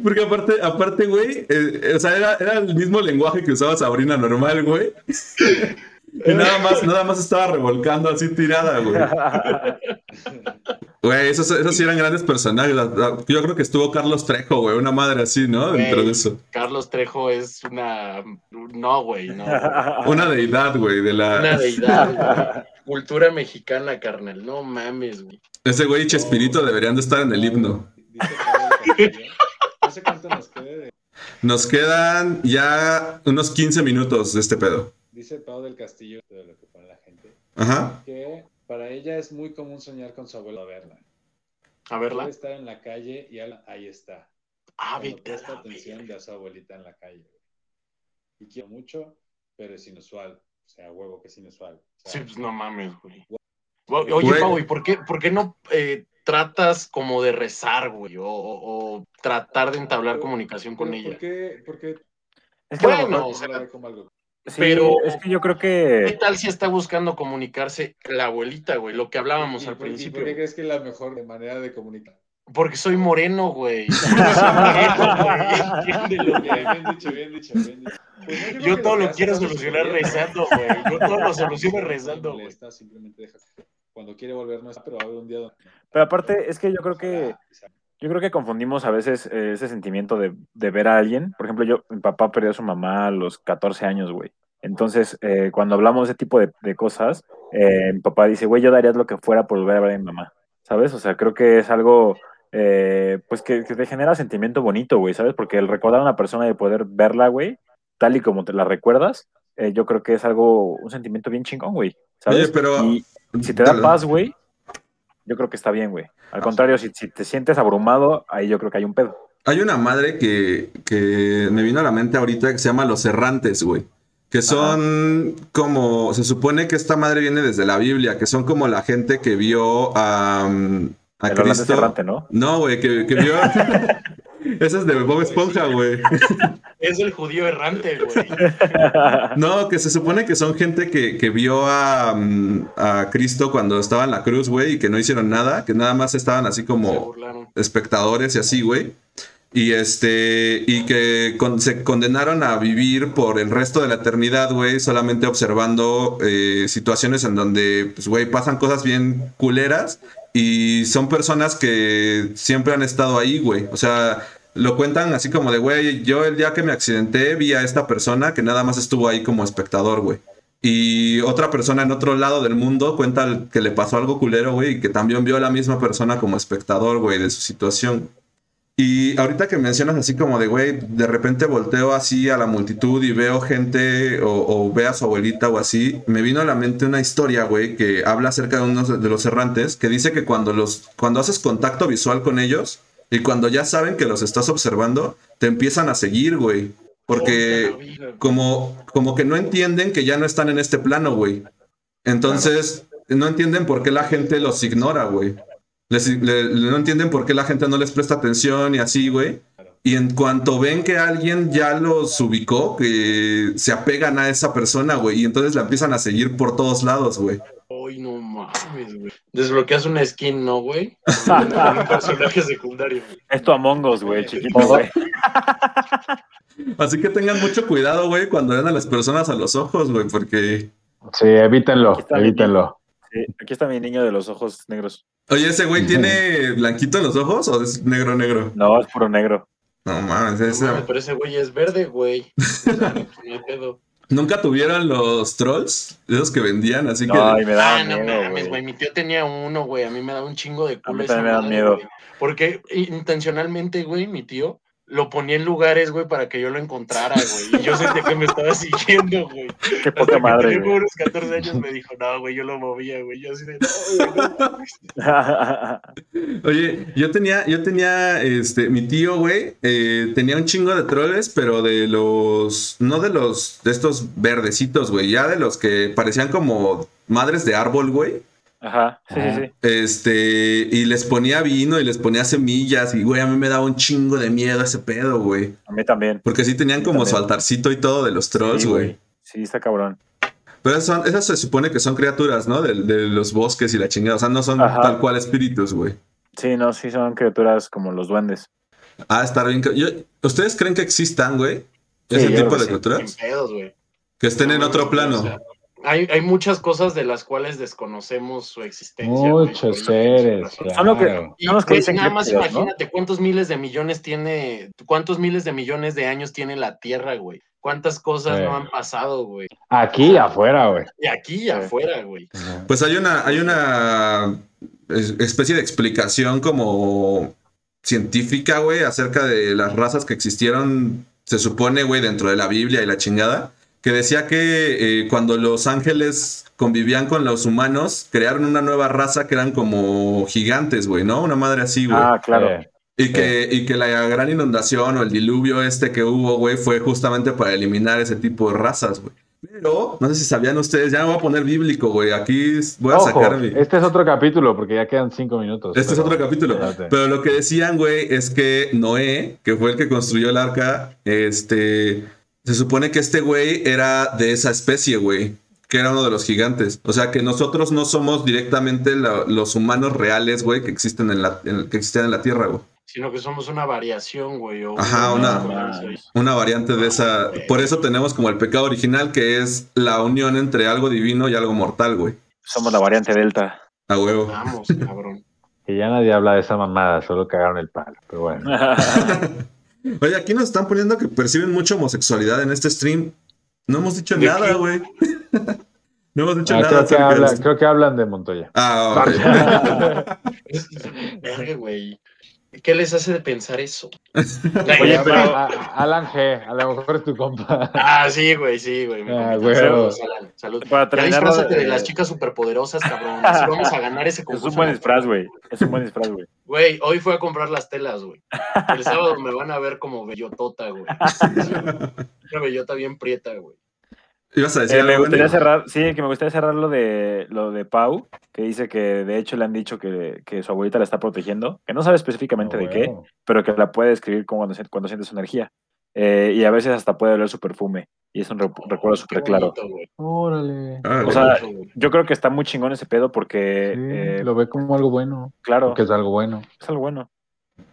S4: Porque aparte, aparte, güey, eh, o sea, era, era el mismo lenguaje que usaba Sabrina normal, güey. Y nada más, nada más estaba revolcando así tirada, güey. Güey, esos, esos sí eran grandes personajes. Yo creo que estuvo Carlos Trejo, güey, una madre así, ¿no? Dentro de eso.
S8: Carlos Trejo es una. No, güey, no.
S4: Una deidad, güey, de la.
S8: Una deidad, güey. Cultura mexicana, carnal. No mames, güey.
S4: Ese güey y Chespirito deberían de estar en el himno.
S10: No sé cuánto nos quede de-
S4: Nos quedan ya unos 15 minutos de este pedo.
S10: Dice Pau del Castillo de lo que pone la gente.
S4: Ajá.
S10: Que para ella es muy común soñar con su abuelo a verla.
S8: A verla.
S10: Puede estar en la calle y ahí está.
S8: Ah,
S10: presta atención de a su abuelita en la calle. Y quiero mucho, pero es inusual. O sea, huevo que es inusual. O sea,
S8: Sí, pues no mames, güey. Oye. Pau, ¿y por qué, por qué no eh, tratas como de rezar, güey? O, tratar de entablar
S10: pero-
S8: comunicación con
S10: pero
S8: ella.
S10: ¿Por qué?
S7: Es que
S8: Bueno, o sea,
S7: sí,
S8: pero-
S7: es que yo creo
S8: ¿Qué
S7: que
S8: tal si está buscando comunicarse la abuelita, güey? Lo que hablábamos
S10: ¿Y
S8: al
S10: por- ¿Y
S8: principio.
S10: por qué crees que es la mejor manera de comunicar?
S8: Porque soy moreno, güey.
S10: Bien, dicho, bien dicho, bien dicho. Pues no,
S8: Yo todo lo quiero solucionar rezando, güey. Yo todo lo soluciono rezando, güey.
S10: simplemente deja. Cuando quiere volver no está, pero va a haber un día donde...
S7: Pero aparte, es que yo creo que Yo creo que confundimos a veces eh, ese sentimiento de, de ver a alguien. Por ejemplo, yo, mi papá perdió a su mamá a los 14 años, güey. Entonces, eh, cuando hablamos de ese tipo de, de cosas, eh, mi papá dice, güey, yo daría lo que fuera por volver a ver a mi mamá. ¿Sabes? O sea, creo que es algo, eh, pues, que, que te genera sentimiento bonito, güey, ¿sabes? Porque el recordar a una persona y poder verla, güey, tal y como te la recuerdas, eh, yo creo que es algo, un sentimiento bien chingón, güey. ¿Sabes?
S4: Oye, pero-
S7: Y si te da paz, güey, yo creo que está bien, güey. Al contrario, si, si te sientes abrumado, ahí yo creo que hay un pedo.
S4: Hay una madre que, que me vino a la mente ahorita que se llama Los Errantes, güey. Que son como, se supone que esta madre viene desde la Biblia, que son como la gente que vio a, mm, a Cristo.
S7: errante, ¿no?
S4: No, güey, que, que vio... Ese es de Bob Esponja, güey.
S8: Es el judío errante, güey.
S4: No, que se supone que son gente que, que vio a, mm, a Cristo cuando estaba en la cruz, güey, y que no hicieron nada, que nada más estaban así como espectadores y así, güey. Y este, y que con- se condenaron a vivir por el resto de la eternidad, güey, solamente observando eh, situaciones en donde, pues, güey, pasan cosas bien culeras y son personas que siempre han estado ahí, güey. O sea, lo cuentan así como de, güey, yo el día que me accidenté vi a esta persona que nada más estuvo ahí como espectador, güey. Y otra persona en otro lado del mundo cuenta que le pasó algo culero, güey, y que también vio a la misma persona como espectador, güey, de su situación. Y ahorita que mencionas así como de, güey, de repente volteo así a la multitud y veo gente o, o ve a su abuelita o así, me vino a la mente una historia, güey, que habla acerca de uno de los errantes, que dice que cuando, los, cuando haces contacto visual con ellos y cuando ya saben que los estás observando, te empiezan a seguir, güey. Porque como, como que no entienden que ya no están en este plano, güey. Entonces, no entienden por qué la gente los ignora, güey. Les- le- le- no entienden por qué la gente no les presta atención y así, güey. Y en cuanto ven que alguien ya los ubicó, que se apegan a esa persona, güey, y entonces la empiezan a seguir por todos lados, güey.
S8: Ay, no mames, güey. Desbloqueas una skin, ¿no, güey? Un personaje secundario, güey.
S7: Es tu Among Us, güey, chiquito, güey.
S4: Así que tengan mucho cuidado, güey, cuando ven a las personas a los ojos, güey, porque...
S6: Sí, evítenlo, evítenlo.
S7: Sí, aquí está mi niño de los ojos negros.
S4: Oye, ¿ese güey tiene blanquito en los ojos o es negro, negro?
S7: No, es puro negro.
S4: No mames,
S8: No
S4: ese...
S8: pero ese güey es verde, güey. O sea, no pedo.
S4: ¿Nunca tuvieron los trolls? Esos que vendían, así que...
S7: No, y me da
S8: Ah, no
S7: miedo,
S8: mames, güey. Mi tío tenía uno, güey. A mí me da un chingo de culo
S7: mí
S8: esa
S7: también me da miedo.
S8: Porque intencionalmente, güey, mi tío lo ponía en lugares, güey, para que yo lo encontrara, güey. Y yo sentía que me estaba siguiendo, güey.
S7: Qué
S8: Hasta
S7: poca
S8: que
S7: madre,
S8: tenía
S7: güey.
S8: unos 14 años me dijo, no, güey, yo lo movía, güey. Yo así de, no, güey, no".
S4: Oye, yo tenía, yo tenía, este, mi tío, güey, eh, tenía un chingo de troles, pero de los, no de los, de estos verdecitos, güey, ya de los que parecían como madres de árbol, güey.
S7: Ajá, sí, sí, sí.
S4: Este, y les ponía vino y les ponía semillas, y güey, a mí me daba un chingo de miedo ese pedo, güey.
S7: A mí también.
S4: Porque sí tenían como su
S7: también.
S4: altarcito y todo de los trolls,
S7: Sí,
S4: güey.
S7: Sí, está cabrón.
S4: Pero esas, son- esas se supone que son criaturas, ¿no? De, de los bosques y la chingada. O sea, no son
S7: Ajá.
S4: tal cual espíritus, güey.
S7: Sí, no, sí son criaturas como los duendes.
S4: Ah, estar bien. yo- ¿Ustedes creen que existan, güey? Ese tipo de
S7: sí.
S4: criaturas.
S8: Pedos, güey.
S4: Que estén en
S8: No,
S4: otro
S8: o
S4: plano.
S8: sea, hay, hay muchas cosas de las cuales desconocemos su existencia.
S6: Muchos seres,
S8: razón.
S7: Son lo que,
S6: claro.
S8: Y
S7: los que
S8: nada más imagínate cuántos miles de millones tiene, cuántos miles de millones de años tiene la Tierra, güey. Cuántas cosas
S6: Sí.
S8: no han pasado, güey.
S6: Aquí y afuera, güey.
S8: Y aquí y afuera, güey.
S4: Pues hay una, hay una es- especie de explicación como científica, güey, acerca de las razas que existieron, se supone, güey, dentro de la Biblia y la chingada, que decía que eh, cuando los ángeles convivían con los humanos, crearon una nueva raza que eran como gigantes, güey, ¿no? Una madre así, güey.
S7: Ah, claro.
S4: Y que, y que la gran inundación o el diluvio este que hubo, güey, fue justamente para eliminar ese tipo de razas, güey. Pero, no sé si sabían ustedes, ya me voy a poner bíblico, güey. Aquí voy a
S6: Ojo,
S4: sacar mi...
S6: este es otro capítulo porque ya quedan cinco minutos.
S4: Este es otro capítulo.
S6: Espérate.
S4: Pero lo que decían, güey, es que Noé, que fue el que construyó el arca, este... Se supone que este güey era de esa especie, güey. Que era uno de los gigantes. O sea, que nosotros no somos directamente la- los humanos reales, güey, que existen en la, en- que existen en la Tierra, güey.
S8: Sino que somos una variación, güey. o
S4: Ajá, una-
S8: una-
S4: Una variante de esa. Por eso tenemos como el pecado original, que es la unión entre algo divino y algo mortal, güey.
S7: Somos la variante Delta.
S4: A huevo.
S8: Vamos, cabrón.
S6: Que ya nadie habla de esa mamada, solo cagaron el palo. Pero bueno.
S4: Oye, aquí nos están poniendo que perciben mucha homosexualidad en este stream. No hemos dicho
S8: ¿De
S4: nada, güey. no hemos dicho
S6: Ah,
S4: nada.
S6: creo, que habla- creo que hablan de Montoya.
S4: Ah,
S8: güey. ¿Qué les hace de pensar eso?
S7: Oye, pero-
S6: Alan G, a lo mejor es tu compa.
S8: Ah, sí, güey, sí, güey. me
S6: Ah, güey.
S8: Saludos, Alan, salud.
S7: Para
S8: Ya
S7: terminar,
S8: disfrázate de
S7: eh,
S8: las chicas superpoderosas, cabrón. Así vamos a ganar ese
S7: Es
S8: concurso.
S7: un buen disfraz, güey. Es un buen disfraz, güey.
S8: Güey, hoy fui a comprar las telas, güey. El sábado me van a ver como bellotota, güey. Una bellota bien prieta, güey.
S4: Ibas a decir
S7: Eh, me
S4: algo,
S7: gustaría cerrar, sí, que me gustaría cerrar lo de lo de Pau, que dice que de hecho le han dicho que, que su abuelita la está protegiendo, que no sabe específicamente
S6: Ah,
S7: de qué, pero que la puede describir como cuando, siente su energía. Eh, y a veces hasta puede oler su perfume. Y es un re- recuerdo súper claro.
S6: Órale.
S4: Ah,
S7: O sea, yo creo que está muy chingón ese pedo porque,
S6: Sí,
S7: eh,
S6: lo ve como algo bueno.
S7: claro,
S6: Que es algo bueno.
S7: es algo bueno.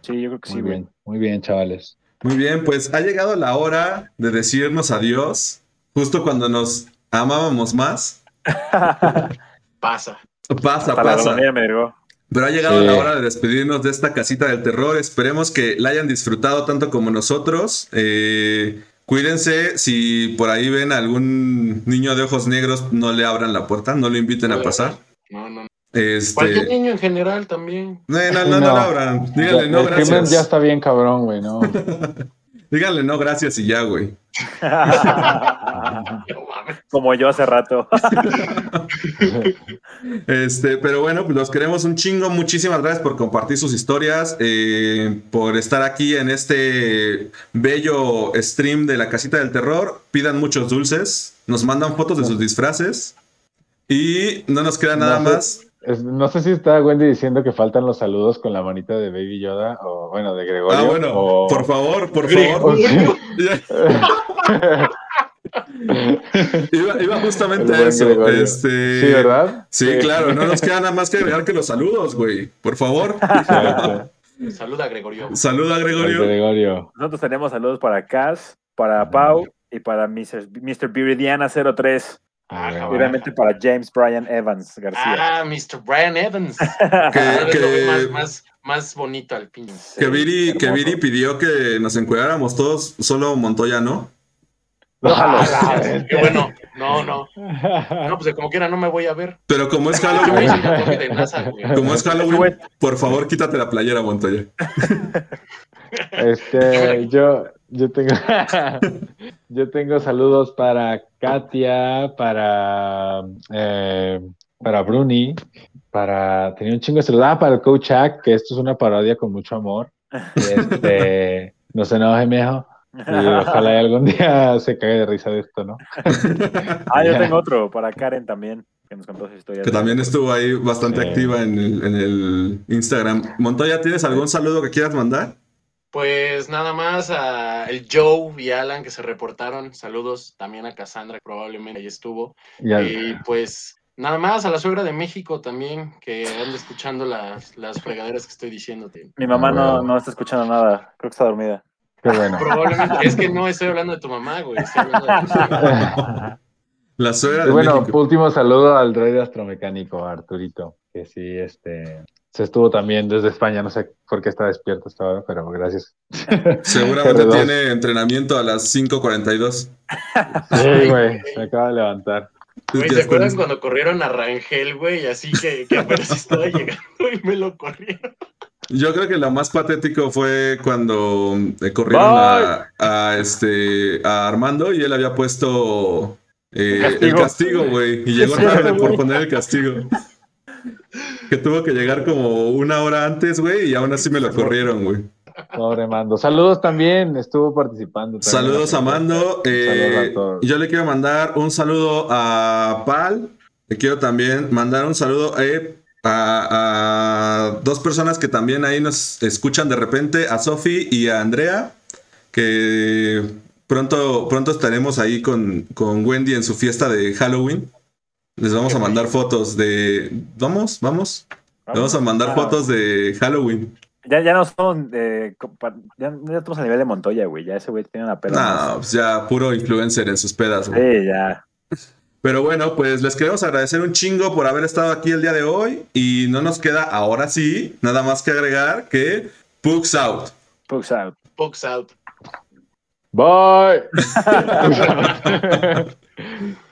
S7: Sí, yo creo que
S6: Muy
S7: sí, güey.
S6: bien, muy bien, chavales.
S4: Muy bien, pues ha llegado la hora de decirnos adiós. Justo cuando nos amábamos más.
S8: Pasa.
S4: Pasa,
S7: Hasta
S4: pasa.
S7: bandera me llegó.
S4: Pero ha llegado
S6: Sí.
S4: la hora de despedirnos de esta casita del terror. Esperemos que la hayan disfrutado tanto como nosotros. Eh, cuídense. Si por ahí ven a algún niño de ojos negros, no le abran la puerta, no lo inviten a pasar.
S8: No, no, no.
S4: Este,
S8: Cualquier niño en general también.
S4: no, no, no,
S6: no.
S4: lo abran. Díganle
S6: Ya-
S4: no, gracias.
S6: ya está bien cabrón, güey, ¿no?
S4: Díganle no, gracias y ya, güey.
S7: Como yo hace rato.
S4: Este, pero bueno, pues los queremos un chingo. Muchísimas gracias por compartir sus historias, eh, por estar aquí en este bello stream de la casita del terror. Pidan muchos dulces, nos mandan fotos de sus disfraces y no nos queda nada
S6: No
S4: más.
S6: Es- no sé si está Wendy diciendo que faltan los saludos con la manita de Baby Yoda o, bueno, de Gregorio.
S4: Ah, bueno,
S6: o-
S4: por favor, por favor. iba, iba justamente a eso. Este,
S6: Sí, ¿verdad?
S4: Sí, claro, no nos queda nada más que agregar que los saludos, güey. Por favor.
S8: Saluda, Gregorio.
S4: Saluda, Gregorio.
S6: Gregorio.
S7: Nosotros tenemos saludos para Cass, para Pau y para Mr. Mr. Viridiana 03.
S6: Ah,
S8: Ah,
S7: obviamente para James Bryan Evans García.
S8: Ah, Mr. Brian Evans.
S4: Que, que-
S8: más, más, más bonito al pin.
S4: que Viri, que. Viri pidió que nos encuadráramos todos, solo Montoya, ¿no?
S6: Ah,
S8: Qué bueno. No, no. No, pues como quiera no me voy a ver.
S4: Pero como es Halloween, como es Halloween, por favor quítate la playera, Montoya.
S6: Este, yo, yo tengo, yo tengo saludos para Katia, para, eh, para Bruni, para, tenía un chingo de saludos, ah, para el Coach Hack, que esto es una parodia con mucho amor. Este, no se enoje, mijo. Y ojalá y algún día se cague de risa de esto, ¿no?
S7: Ah, yo tengo otro para Karen también, que nos contó su historia.
S4: Que también estuvo ahí bastante activa en el, en el Instagram. Montoya, ¿tienes algún saludo que quieras mandar?
S8: Pues nada más a el Joe y Alan que se reportaron. Saludos también a Cassandra, que probablemente ahí estuvo. Y pues nada más a la suegra de México también, que anda escuchando las, las fregaderas que estoy diciéndote.
S7: Mi mamá
S6: Ah,
S7: no, no está escuchando nada, creo que está dormida.
S6: Qué bueno.
S8: Probablemente, es que no estoy hablando de tu mamá, güey. Estoy hablando de tu suegra.
S4: La suegra
S6: Y
S4: de
S6: bueno,
S4: México.
S6: último saludo al droide astromecánico, Arturito, que sí, este, se estuvo también desde España, no sé por qué está despierto hasta ahora, pero gracias.
S4: Seguramente
S6: R2.
S4: tiene entrenamiento a las 5.42.
S6: Sí, güey, se acaba de levantar.
S8: Güey,
S4: Ya
S8: ¿se
S4: está
S8: acuerdan
S4: listo.
S8: cuando corrieron a Rangel, güey? Así que, que apenas estaba llegando y me lo corrieron.
S4: Yo creo que lo más patético fue cuando eh, corrieron a, a, este, a Armando y él había puesto eh,
S7: El castigo.
S4: güey. Y llegó tarde por poner el castigo. Que tuvo que llegar como una hora antes, güey, y aún así me lo corrieron, güey.
S6: Pobre Mando. Saludos también, estuvo participando. también
S4: Saludos a. Mando. eh,
S6: Saludos a todos.
S4: yo le quiero mandar un saludo a Pal. Le quiero también mandar un saludo eh, a, a dos personas que también ahí nos escuchan de repente, a Sofi y a Andrea, que pronto, pronto estaremos ahí con, con Wendy en su fiesta de Halloween. Les vamos a mandar fotos de... ¿Vamos? ¿Vamos? Les vamos a mandar fotos de Halloween.
S7: Ya, ya no somos, compa- ya, ya estamos a nivel de Montoya, güey. Ya ese güey tiene una peda.
S4: No, pues ya puro influencer en sus pedas. güey.
S7: Sí, ya.
S4: Pero bueno, pues les queremos agradecer un chingo por haber estado aquí el día de hoy. Y no nos queda ahora sí, nada más que agregar que Pugs out.
S7: Pugs out.
S8: Box out.
S6: Bye.